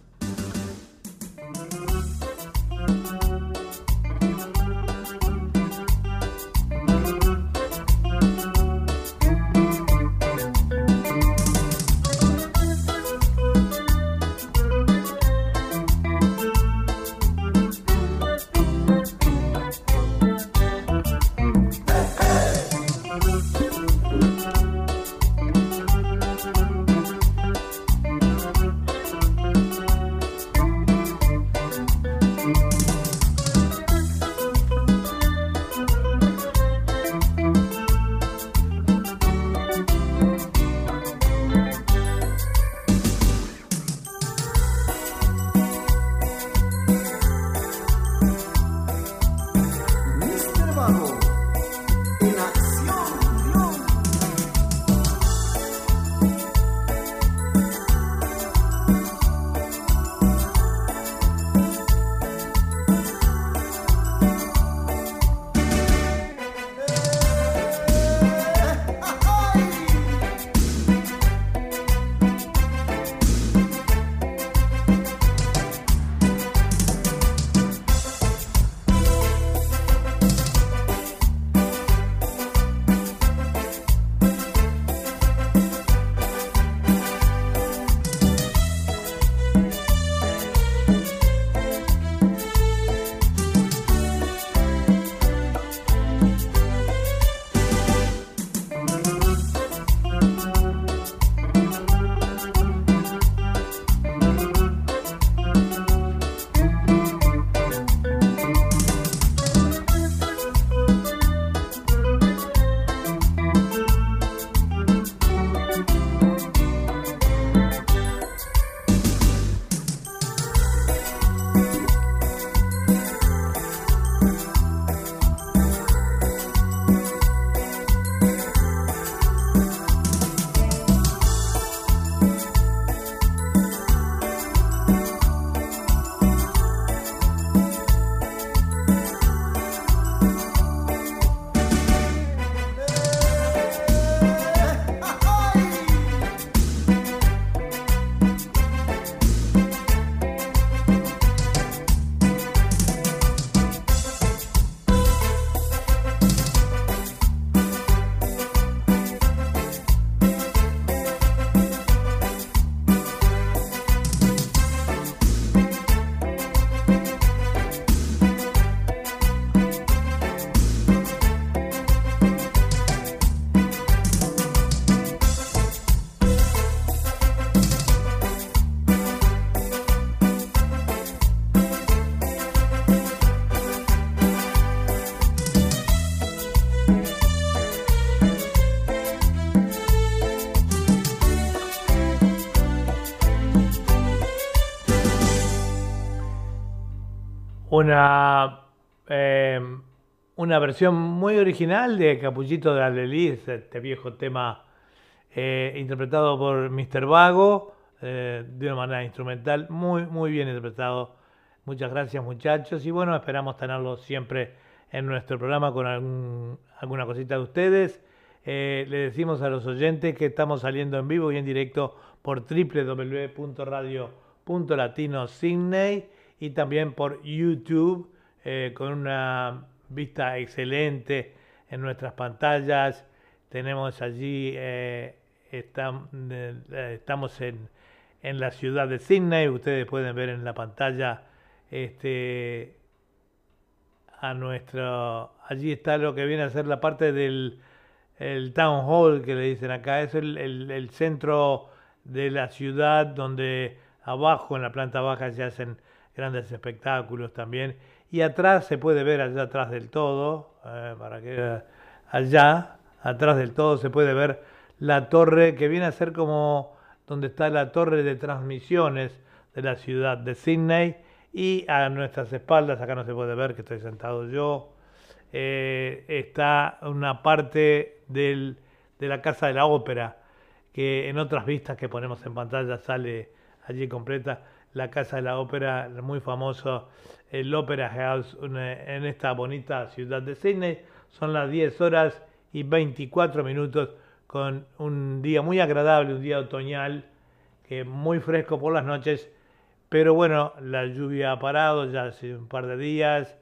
Una, eh, una versión muy original de Capullito de Alelí, este viejo tema eh, interpretado por Mr. Vago, eh, de una manera instrumental, muy, muy bien interpretado. Muchas gracias muchachos y bueno, esperamos tenerlo siempre en nuestro programa con alguna cosita de ustedes. Le decimos a los oyentes que estamos saliendo en vivo y en directo por www.radio.latino.sydney y también por YouTube eh, con una vista excelente en nuestras pantallas. Tenemos allí, eh, eh, estamos en, en la ciudad de Sydney, ustedes pueden ver en la pantalla este, a nuestro... Allí está lo que viene a ser la parte del el town hall que le dicen acá, es el, el- el centro de la ciudad donde abajo, en la planta baja, se hacen grandes espectáculos también. Y atrás se puede ver, allá atrás del todo, eh, para que allá, atrás del todo, se puede ver la torre que viene a ser como donde está la torre de transmisiones de la ciudad de Sydney. Y a nuestras espaldas, acá no se puede ver que estoy sentado yo, eh, está una parte del- de la Casa de la Ópera, que en otras vistas que ponemos en pantalla sale allí completa la Casa de la Ópera, muy famoso, el Opera House una- en esta bonita ciudad de Sydney. Son las 10 horas y 24 minutos con un día muy agradable, un día otoñal, que muy fresco por las noches, pero bueno, la lluvia ha parado ya hace un par de días,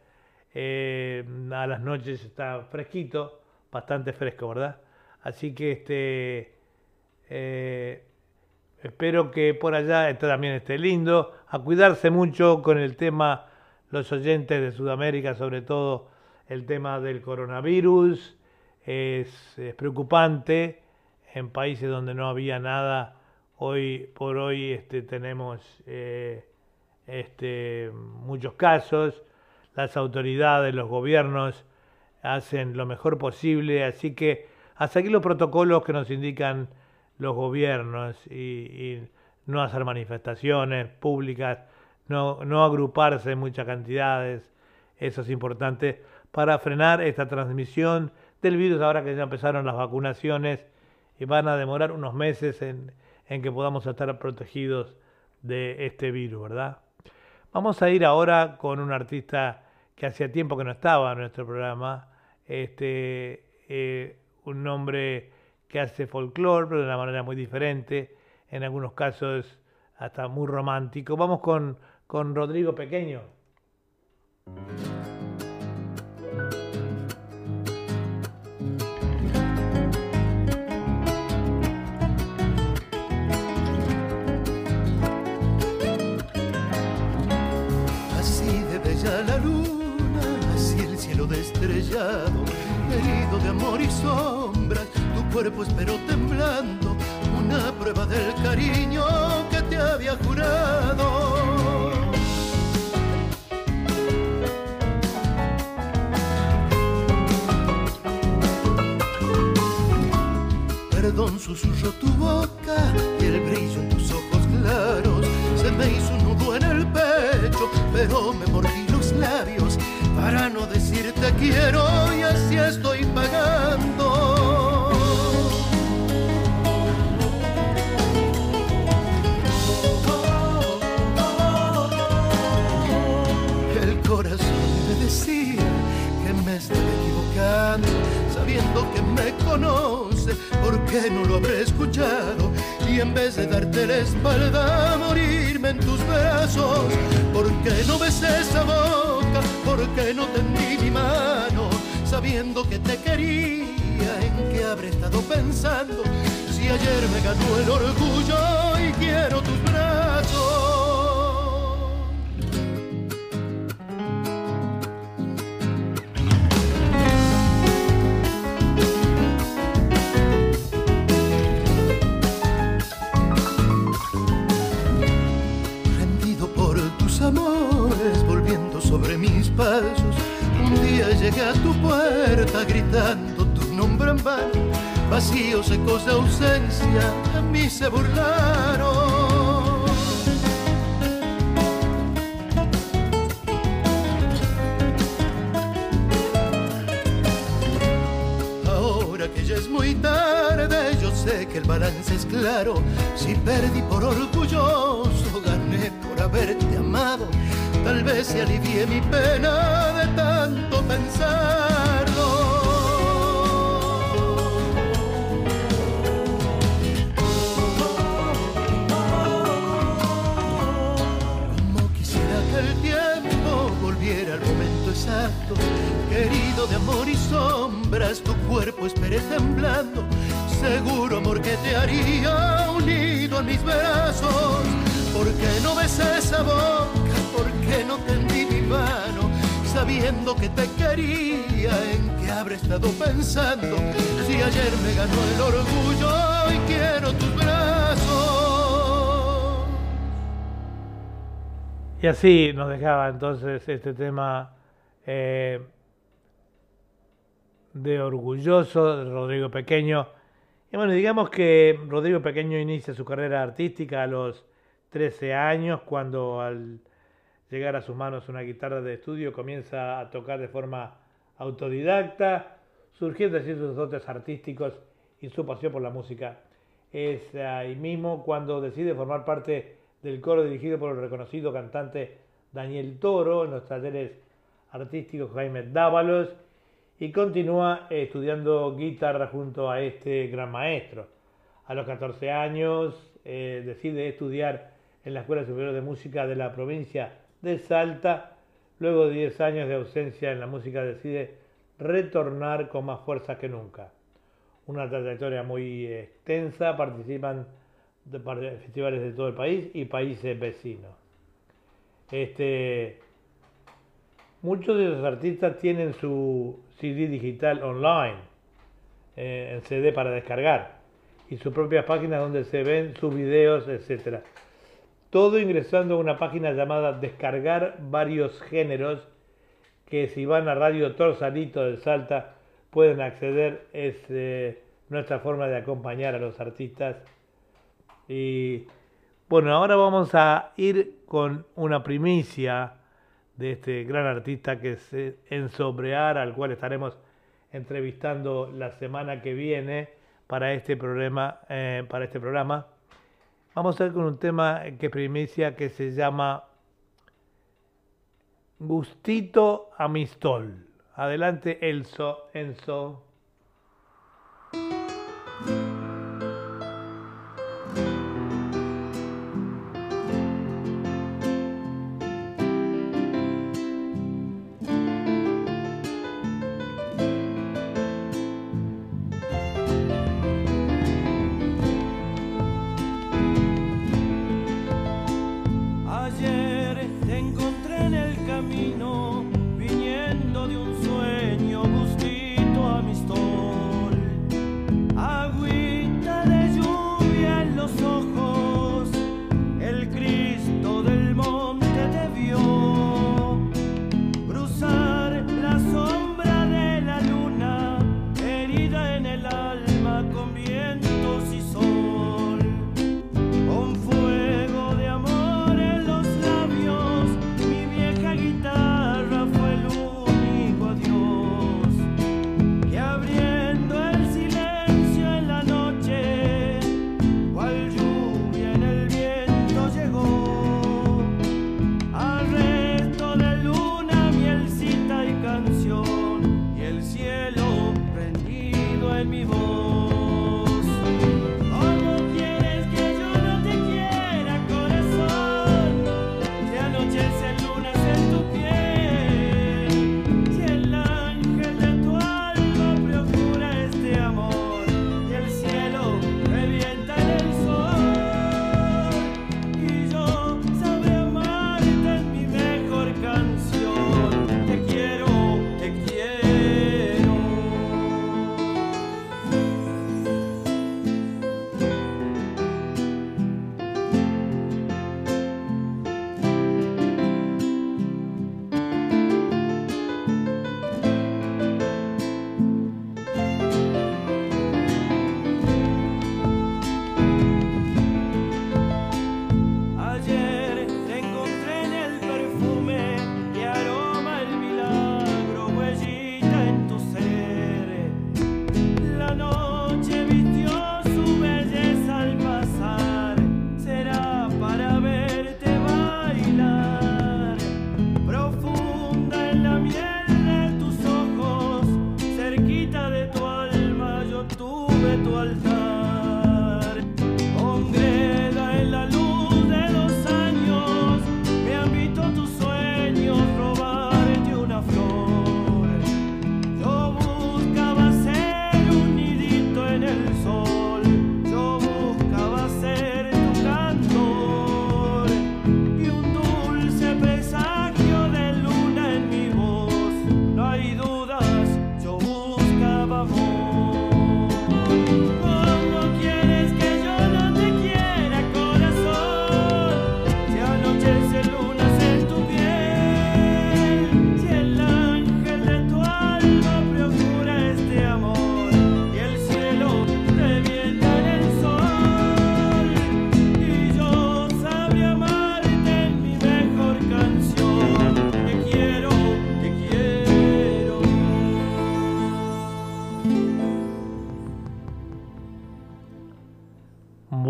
eh, a las noches está fresquito, bastante fresco, ¿verdad? Así que este eh, espero que por allá también esté lindo. A cuidarse mucho con el tema, los oyentes de Sudamérica, sobre todo el tema del coronavirus. Es, es preocupante en países donde no había nada. Hoy por hoy este, tenemos eh, este, muchos casos. Las autoridades, los gobiernos hacen lo mejor posible, así que a seguir los protocolos que nos indican los gobiernos y, no hacer manifestaciones públicas, no, no agruparse en muchas cantidades, eso es importante para frenar esta transmisión del virus ahora que ya empezaron las vacunaciones y van a demorar unos meses en, en que podamos estar protegidos de este virus, ¿verdad? Vamos a ir ahora con un artista que hacía tiempo que no estaba en nuestro programa, este, eh, un nombre que hace folclore, pero de una manera muy diferente, en algunos casos hasta muy romántico. Vamos con, con Rodrigo Pequeño. Destrellado, herido de amor y sombras, cuerpo esperó temblando, una prueba del cariño que te había jurado. Perdón susurró tu boca y el brillo en tus ojos claros se me hizo un nudo en el pecho, pero me mordí los labios para no decirte quiero y así estoy pagando. Si ayer me ganó el orgullo vacíos ecos de ausencia, de mí se burlaron. Ahora que ya es muy tarde, yo sé que el balance es claro. Si perdí por orgulloso, gané por haberte amado. Tal vez se alivie mi pena de tanto pensarlo. Querido de amor y sombras, tu cuerpo esperé temblando, seguro amor que te haría unido a mis brazos. ¿Por qué no besé esa boca? ¿Por qué no tendí mi mano? sabiendo que te quería, en qué habré estado pensando. Si ayer me ganó el orgullo, hoy quiero tus brazos. Y así nos dejaba entonces este tema eh, de Orgulloso Rodrigo Pequeño. Y bueno, digamos que Rodrigo Pequeño inicia su carrera artística a los 13 años, cuando al llegar a sus manos una guitarra de estudio comienza a tocar de forma autodidacta, surgiendo así sus dotes artísticos y su pasión por la música. Es ahí mismo cuando decide formar parte del coro dirigido por el reconocido cantante Daniel Toro en los talleres artísticos Jaime Dávalos y continúa estudiando guitarra junto a este gran maestro. A los 14 años eh, decide estudiar en la Escuela Superior de Música de la provincia de Salta. Luego de 10 años de ausencia en la música decide retornar con más fuerza que nunca. Una trayectoria muy extensa, participan de festivales de todo el país y países vecinos. Este, muchos de los artistas tienen su CD digital online, eh, en CD para descargar, y sus propias páginas donde se ven sus videos, etc. Todo ingresando a una página llamada Descargar varios géneros, que si van a Radio Torsalito del Salta pueden acceder, es eh, nuestra forma de acompañar a los artistas. Y bueno, ahora vamos a ir con una primicia de este gran artista que es eh, Enzo al cual estaremos entrevistando la semana que viene para este programa. eh, para este programa. Vamos a ir con un tema que primicia que se llama Gustito Amistol. Adelante, Elso, Enzo. Tuve tu altar.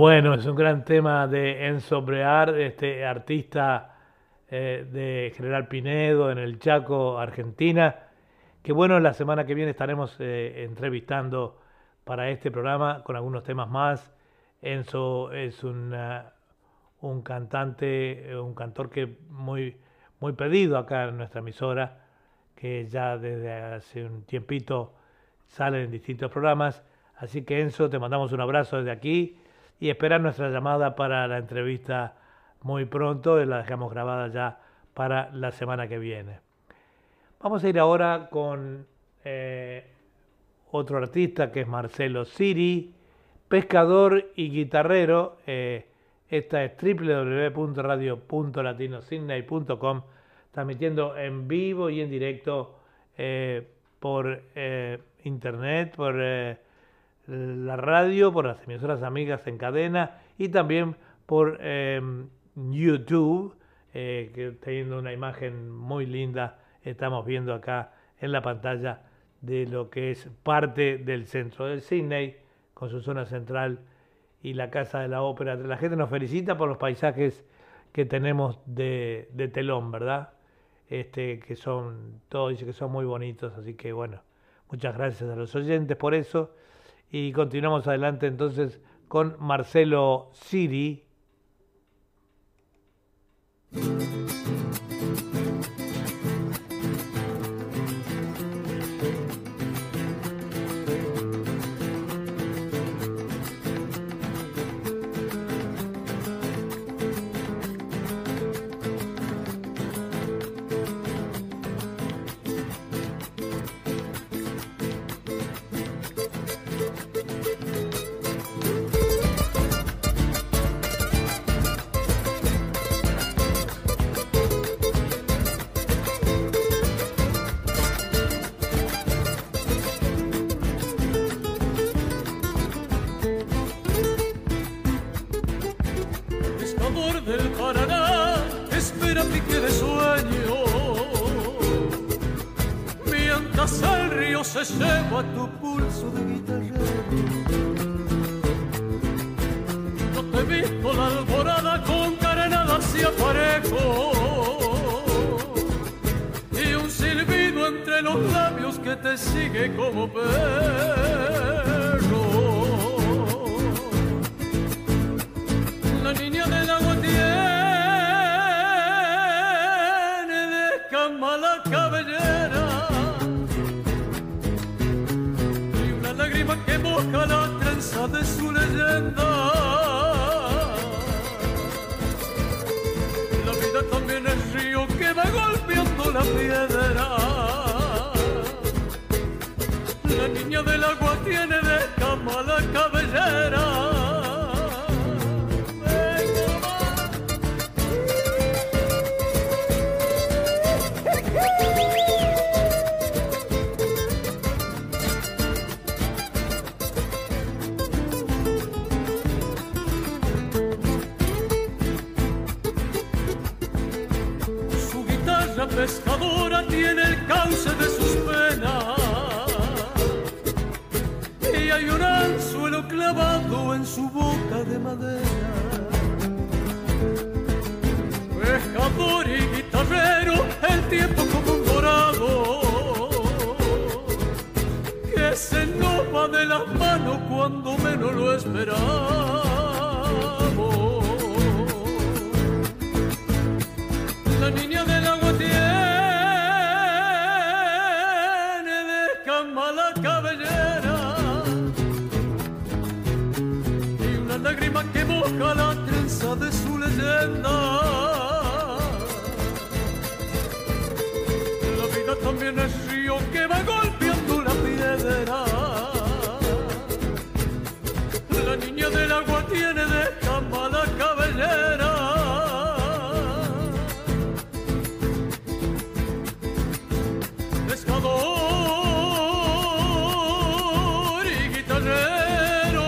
Bueno, es un gran tema de Enzo Brear, este artista eh, de General Pinedo en el Chaco, Argentina. Que bueno, la semana que viene estaremos eh, entrevistando para este programa con algunos temas más. Enzo es un cantante, eh, un cantor que muy, muy pedido acá en nuestra emisora, que ya desde hace un tiempito sale en distintos programas. Así que Enzo, te mandamos un abrazo desde aquí y esperar nuestra llamada para la entrevista muy pronto. La dejamos grabada ya para la semana que viene. Vamos a ir ahora con eh, otro artista que es Marcelo Siri, pescador y guitarrero. eh, esta es www.radio.latinosidney.com, transmitiendo en vivo y en directo eh, por internet, por la radio, por las emisoras amigas en cadena y también por eh, YouTube, que teniendo una imagen muy linda, estamos viendo acá en la pantalla de lo que es parte del centro del Sydney, con su zona central y la Casa de la Ópera. La gente nos felicita por los paisajes que tenemos de, de telón, ¿verdad? Este, que son, todos dicen que son muy bonitos, así que bueno, muchas gracias a los oyentes por eso. Y continuamos adelante entonces con Marcelo Siri. Se lleva tu pulso de guitarrero. No te he visto la alborada con carenadas y aparejo. Y un silbido entre los labios que te sigue como perro. De su leyenda. La vida también es río que va golpeando la piedra. La niña del agua tiene de cama la cabellera. Cauce de sus penas. Y hay un anzuelo clavado en su boca de madera. Pescador y guitarrero, el tiempo como un dorado. Que se nos de las manos cuando menos lo esperamos. También es río que va golpeando la piedra. La niña del agua tiene de cama la cabellera. pescador y guitarrero.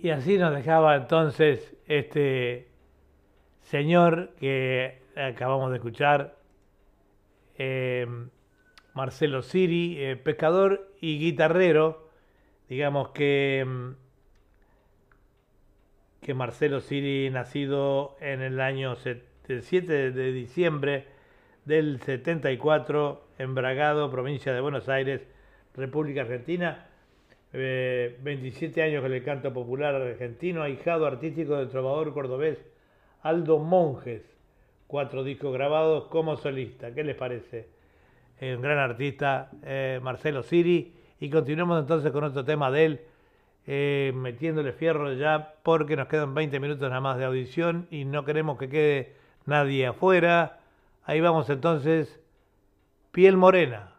Y así nos dejaba entonces este señor que acabamos de escuchar, eh, Marcelo Siri, eh, pescador y guitarrero. Digamos que, mm, que Marcelo Siri, nacido en el año set- el 7 de diciembre del 74 en Bragado, provincia de Buenos Aires, República Argentina. Eh, 27 años con el canto popular argentino, ahijado artístico del trovador cordobés Aldo Monjes. Cuatro discos grabados como solista. ¿Qué les parece? Un gran artista, eh, Marcelo Siri. Y continuamos entonces con otro tema de él, eh, metiéndole fierro ya, porque nos quedan 20 minutos nada más de audición y no queremos que quede nadie afuera. Ahí vamos entonces, Piel Morena.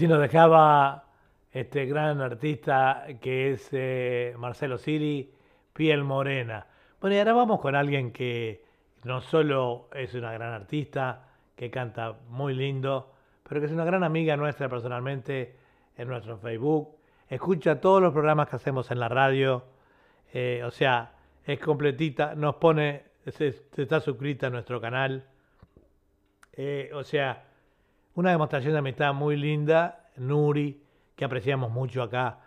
Así nos dejaba este gran artista que es eh, Marcelo Siri, Piel Morena. Bueno, y ahora vamos con alguien que no solo es una gran artista, que canta muy lindo, pero que es una gran amiga nuestra personalmente en nuestro Facebook. Escucha todos los programas que hacemos en la radio, eh, o sea, es completita, nos pone, se, está suscrita a nuestro canal. Eh, o sea, una demostración de amistad muy linda, Nuri, que apreciamos mucho acá.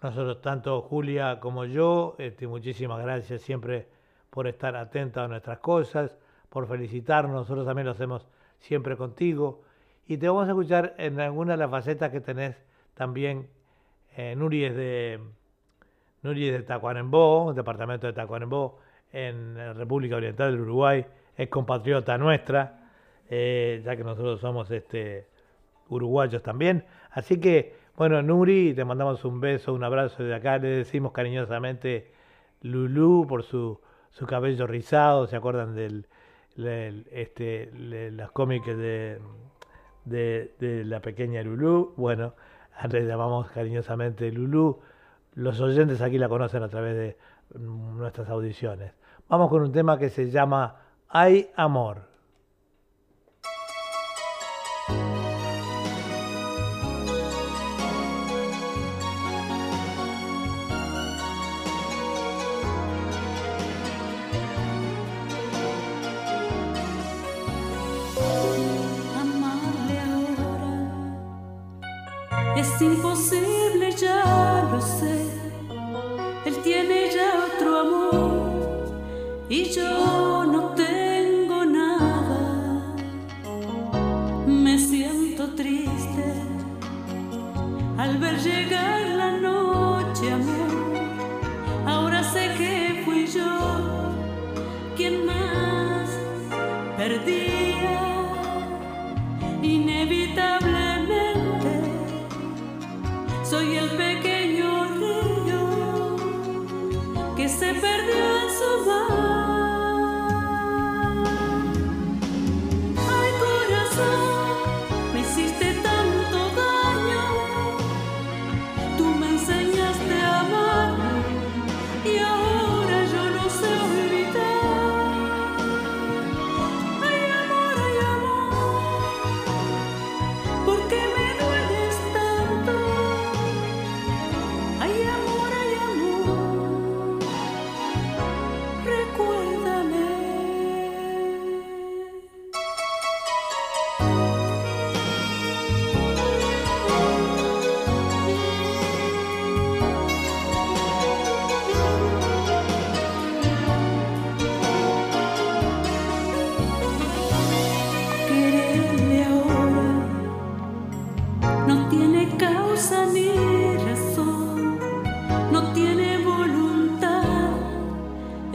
Nosotros, tanto Julia como yo, este, muchísimas gracias siempre por estar atenta a nuestras cosas, por felicitarnos. Nosotros también lo hacemos siempre contigo. Y te vamos a escuchar en alguna de las facetas que tenés también. Eh, Nuri es de Nuri es de Tacuarembó, departamento de Tacuarembó, en República Oriental del Uruguay. Es compatriota nuestra eh, ya que nosotros somos este, uruguayos también. Así que, bueno, Nuri, te mandamos un beso, un abrazo de acá, le decimos cariñosamente Lulú por su, su cabello rizado, ¿se acuerdan este, de las cómics de, de, de la pequeña Lulú? Bueno, [laughs] le llamamos cariñosamente Lulú. Los oyentes aquí la conocen a través de nuestras audiciones. Vamos con un tema que se llama Hay amor.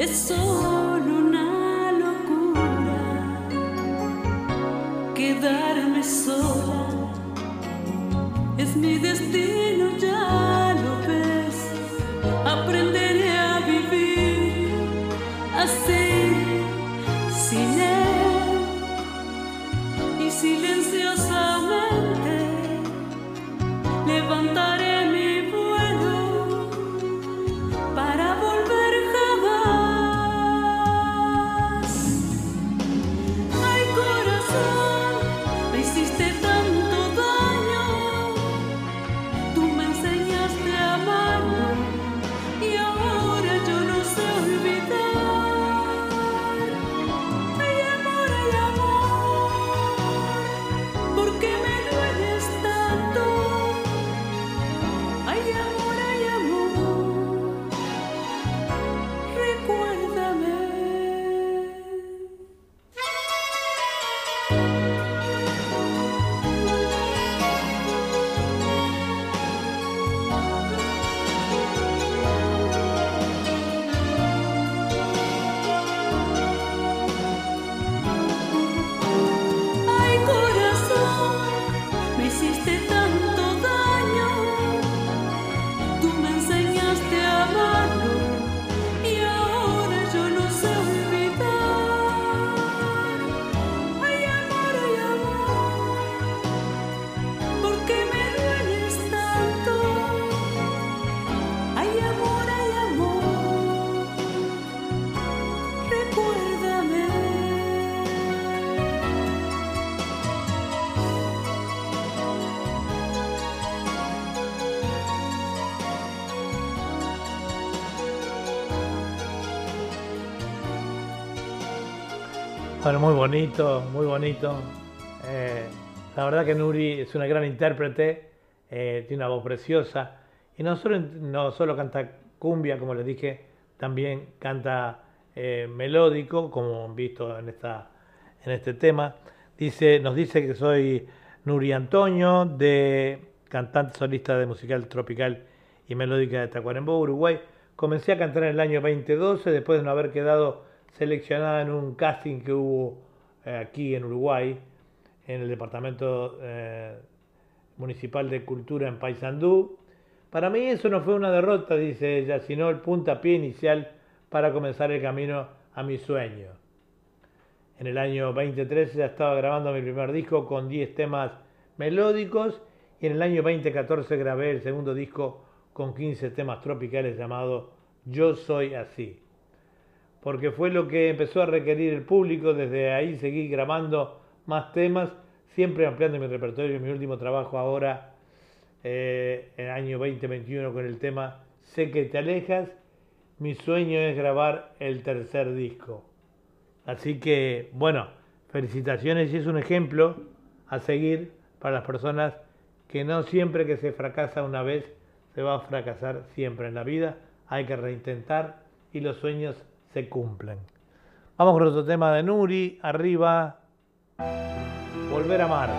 Es solo Muy bonito, muy bonito. Eh, la verdad que Nuri es una gran intérprete, eh, tiene una voz preciosa. Y no solo, no solo canta cumbia, como les dije, también canta eh, melódico, como han visto en, esta, en este tema. Dice, nos dice que soy Nuri Antonio, de cantante solista de musical tropical y melódica de Tacuarembó, Uruguay. Comencé a cantar en el año 2012, después de no haber quedado seleccionada en un casting que hubo eh, aquí en Uruguay, en el Departamento eh, Municipal de Cultura en Paysandú. Para mí eso no fue una derrota, dice ella, sino el puntapié inicial para comenzar el camino a mi sueño. En el año 2013 ya estaba grabando mi primer disco con 10 temas melódicos y en el año 2014 grabé el segundo disco con 15 temas tropicales llamado Yo Soy Así. Porque fue lo que empezó a requerir el público. Desde ahí seguí grabando más temas, siempre ampliando mi repertorio. Mi último trabajo ahora, eh, en el año 2021, con el tema Sé que te alejas. Mi sueño es grabar el tercer disco. Así que, bueno, felicitaciones y es un ejemplo a seguir para las personas que no siempre que se fracasa una vez se va a fracasar siempre en la vida. Hay que reintentar y los sueños se cumplen. Vamos con otro tema de Nuri, arriba. Volver a amar.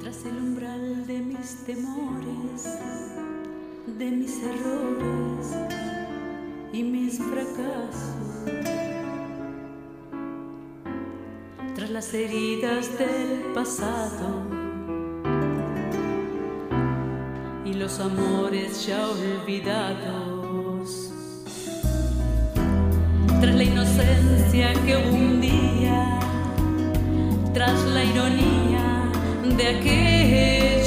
Tras el umbral de mis temores, de mis errores y mis fracasos, las heridas del pasado. Y los amores ya olvidados, tras la inocencia que un día, tras la ironía de aquellos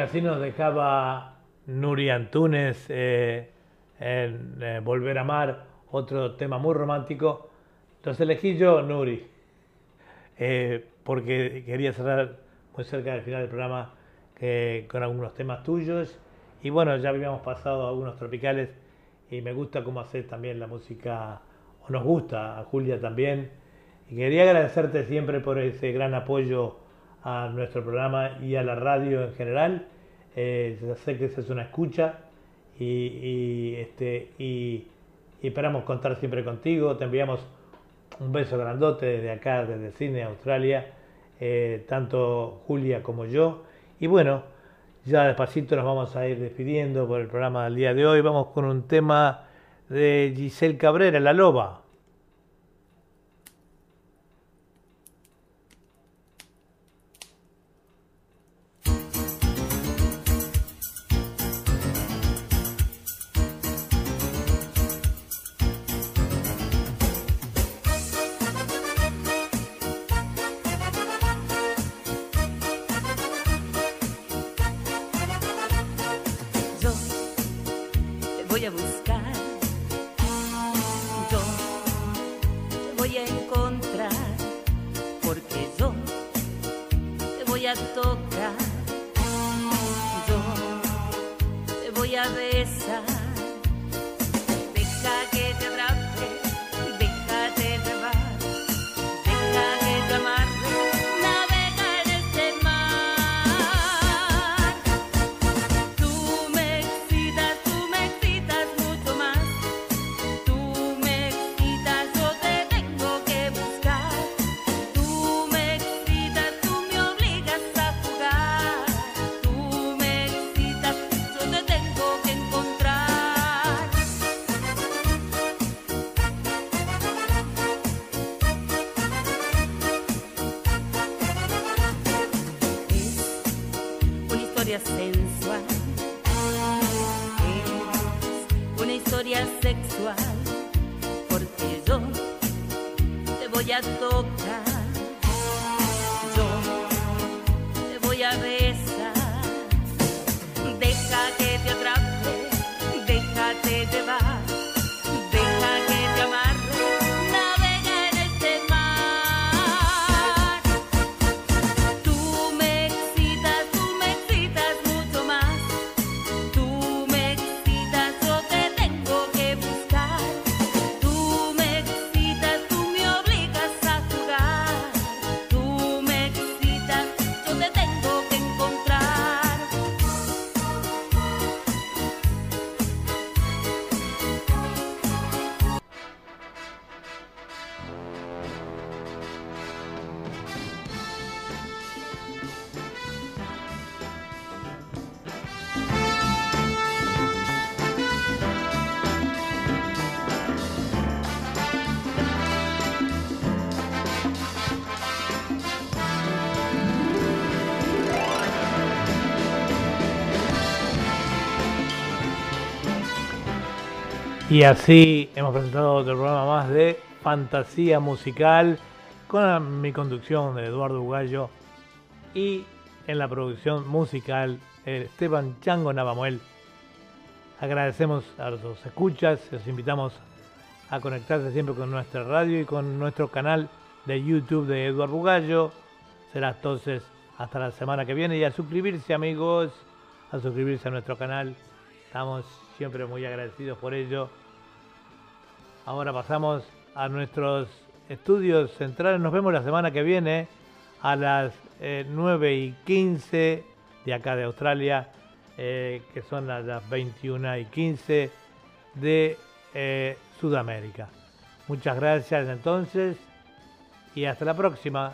Bueno, así nos dejaba Nuri Antunes eh, en eh, Volver a Amar, otro tema muy romántico. Entonces elegí yo Nuri, eh, porque quería cerrar muy cerca del final del programa con algunos temas tuyos. Y bueno, ya habíamos pasado algunos tropicales y me gusta cómo hacer también la música, o nos gusta, a Julia también. Y quería agradecerte siempre por ese gran apoyo a nuestro programa y a la radio en general. Eh, sé que esa es una escucha y, y, este, y, y esperamos contar siempre contigo. Te enviamos un beso grandote desde acá, desde Cine Australia, eh, tanto Julia como yo. Y bueno, ya despacito nos vamos a ir despidiendo por el programa del día de hoy. Vamos con un tema de Giselle Cabrera, La Loba. Encontrar, porque yo te voy a tocar, yo te voy a besar. Y así hemos presentado otro programa más de fantasía musical con mi conducción de Eduardo Bugallo y en la producción musical eh, Esteban Chango Navamuel. Agradecemos a los escuchas, los invitamos a conectarse siempre con nuestra radio y con nuestro canal de YouTube de Eduardo Bugallo. Será entonces hasta la semana que viene y a suscribirse amigos, a suscribirse a nuestro canal. Estamos siempre muy agradecidos por ello. Ahora pasamos a nuestros estudios centrales. Nos vemos la semana que viene a las eh, 9 y 15 de acá de Australia, eh, que son las, las 21 y 15 de eh, Sudamérica. Muchas gracias entonces y hasta la próxima.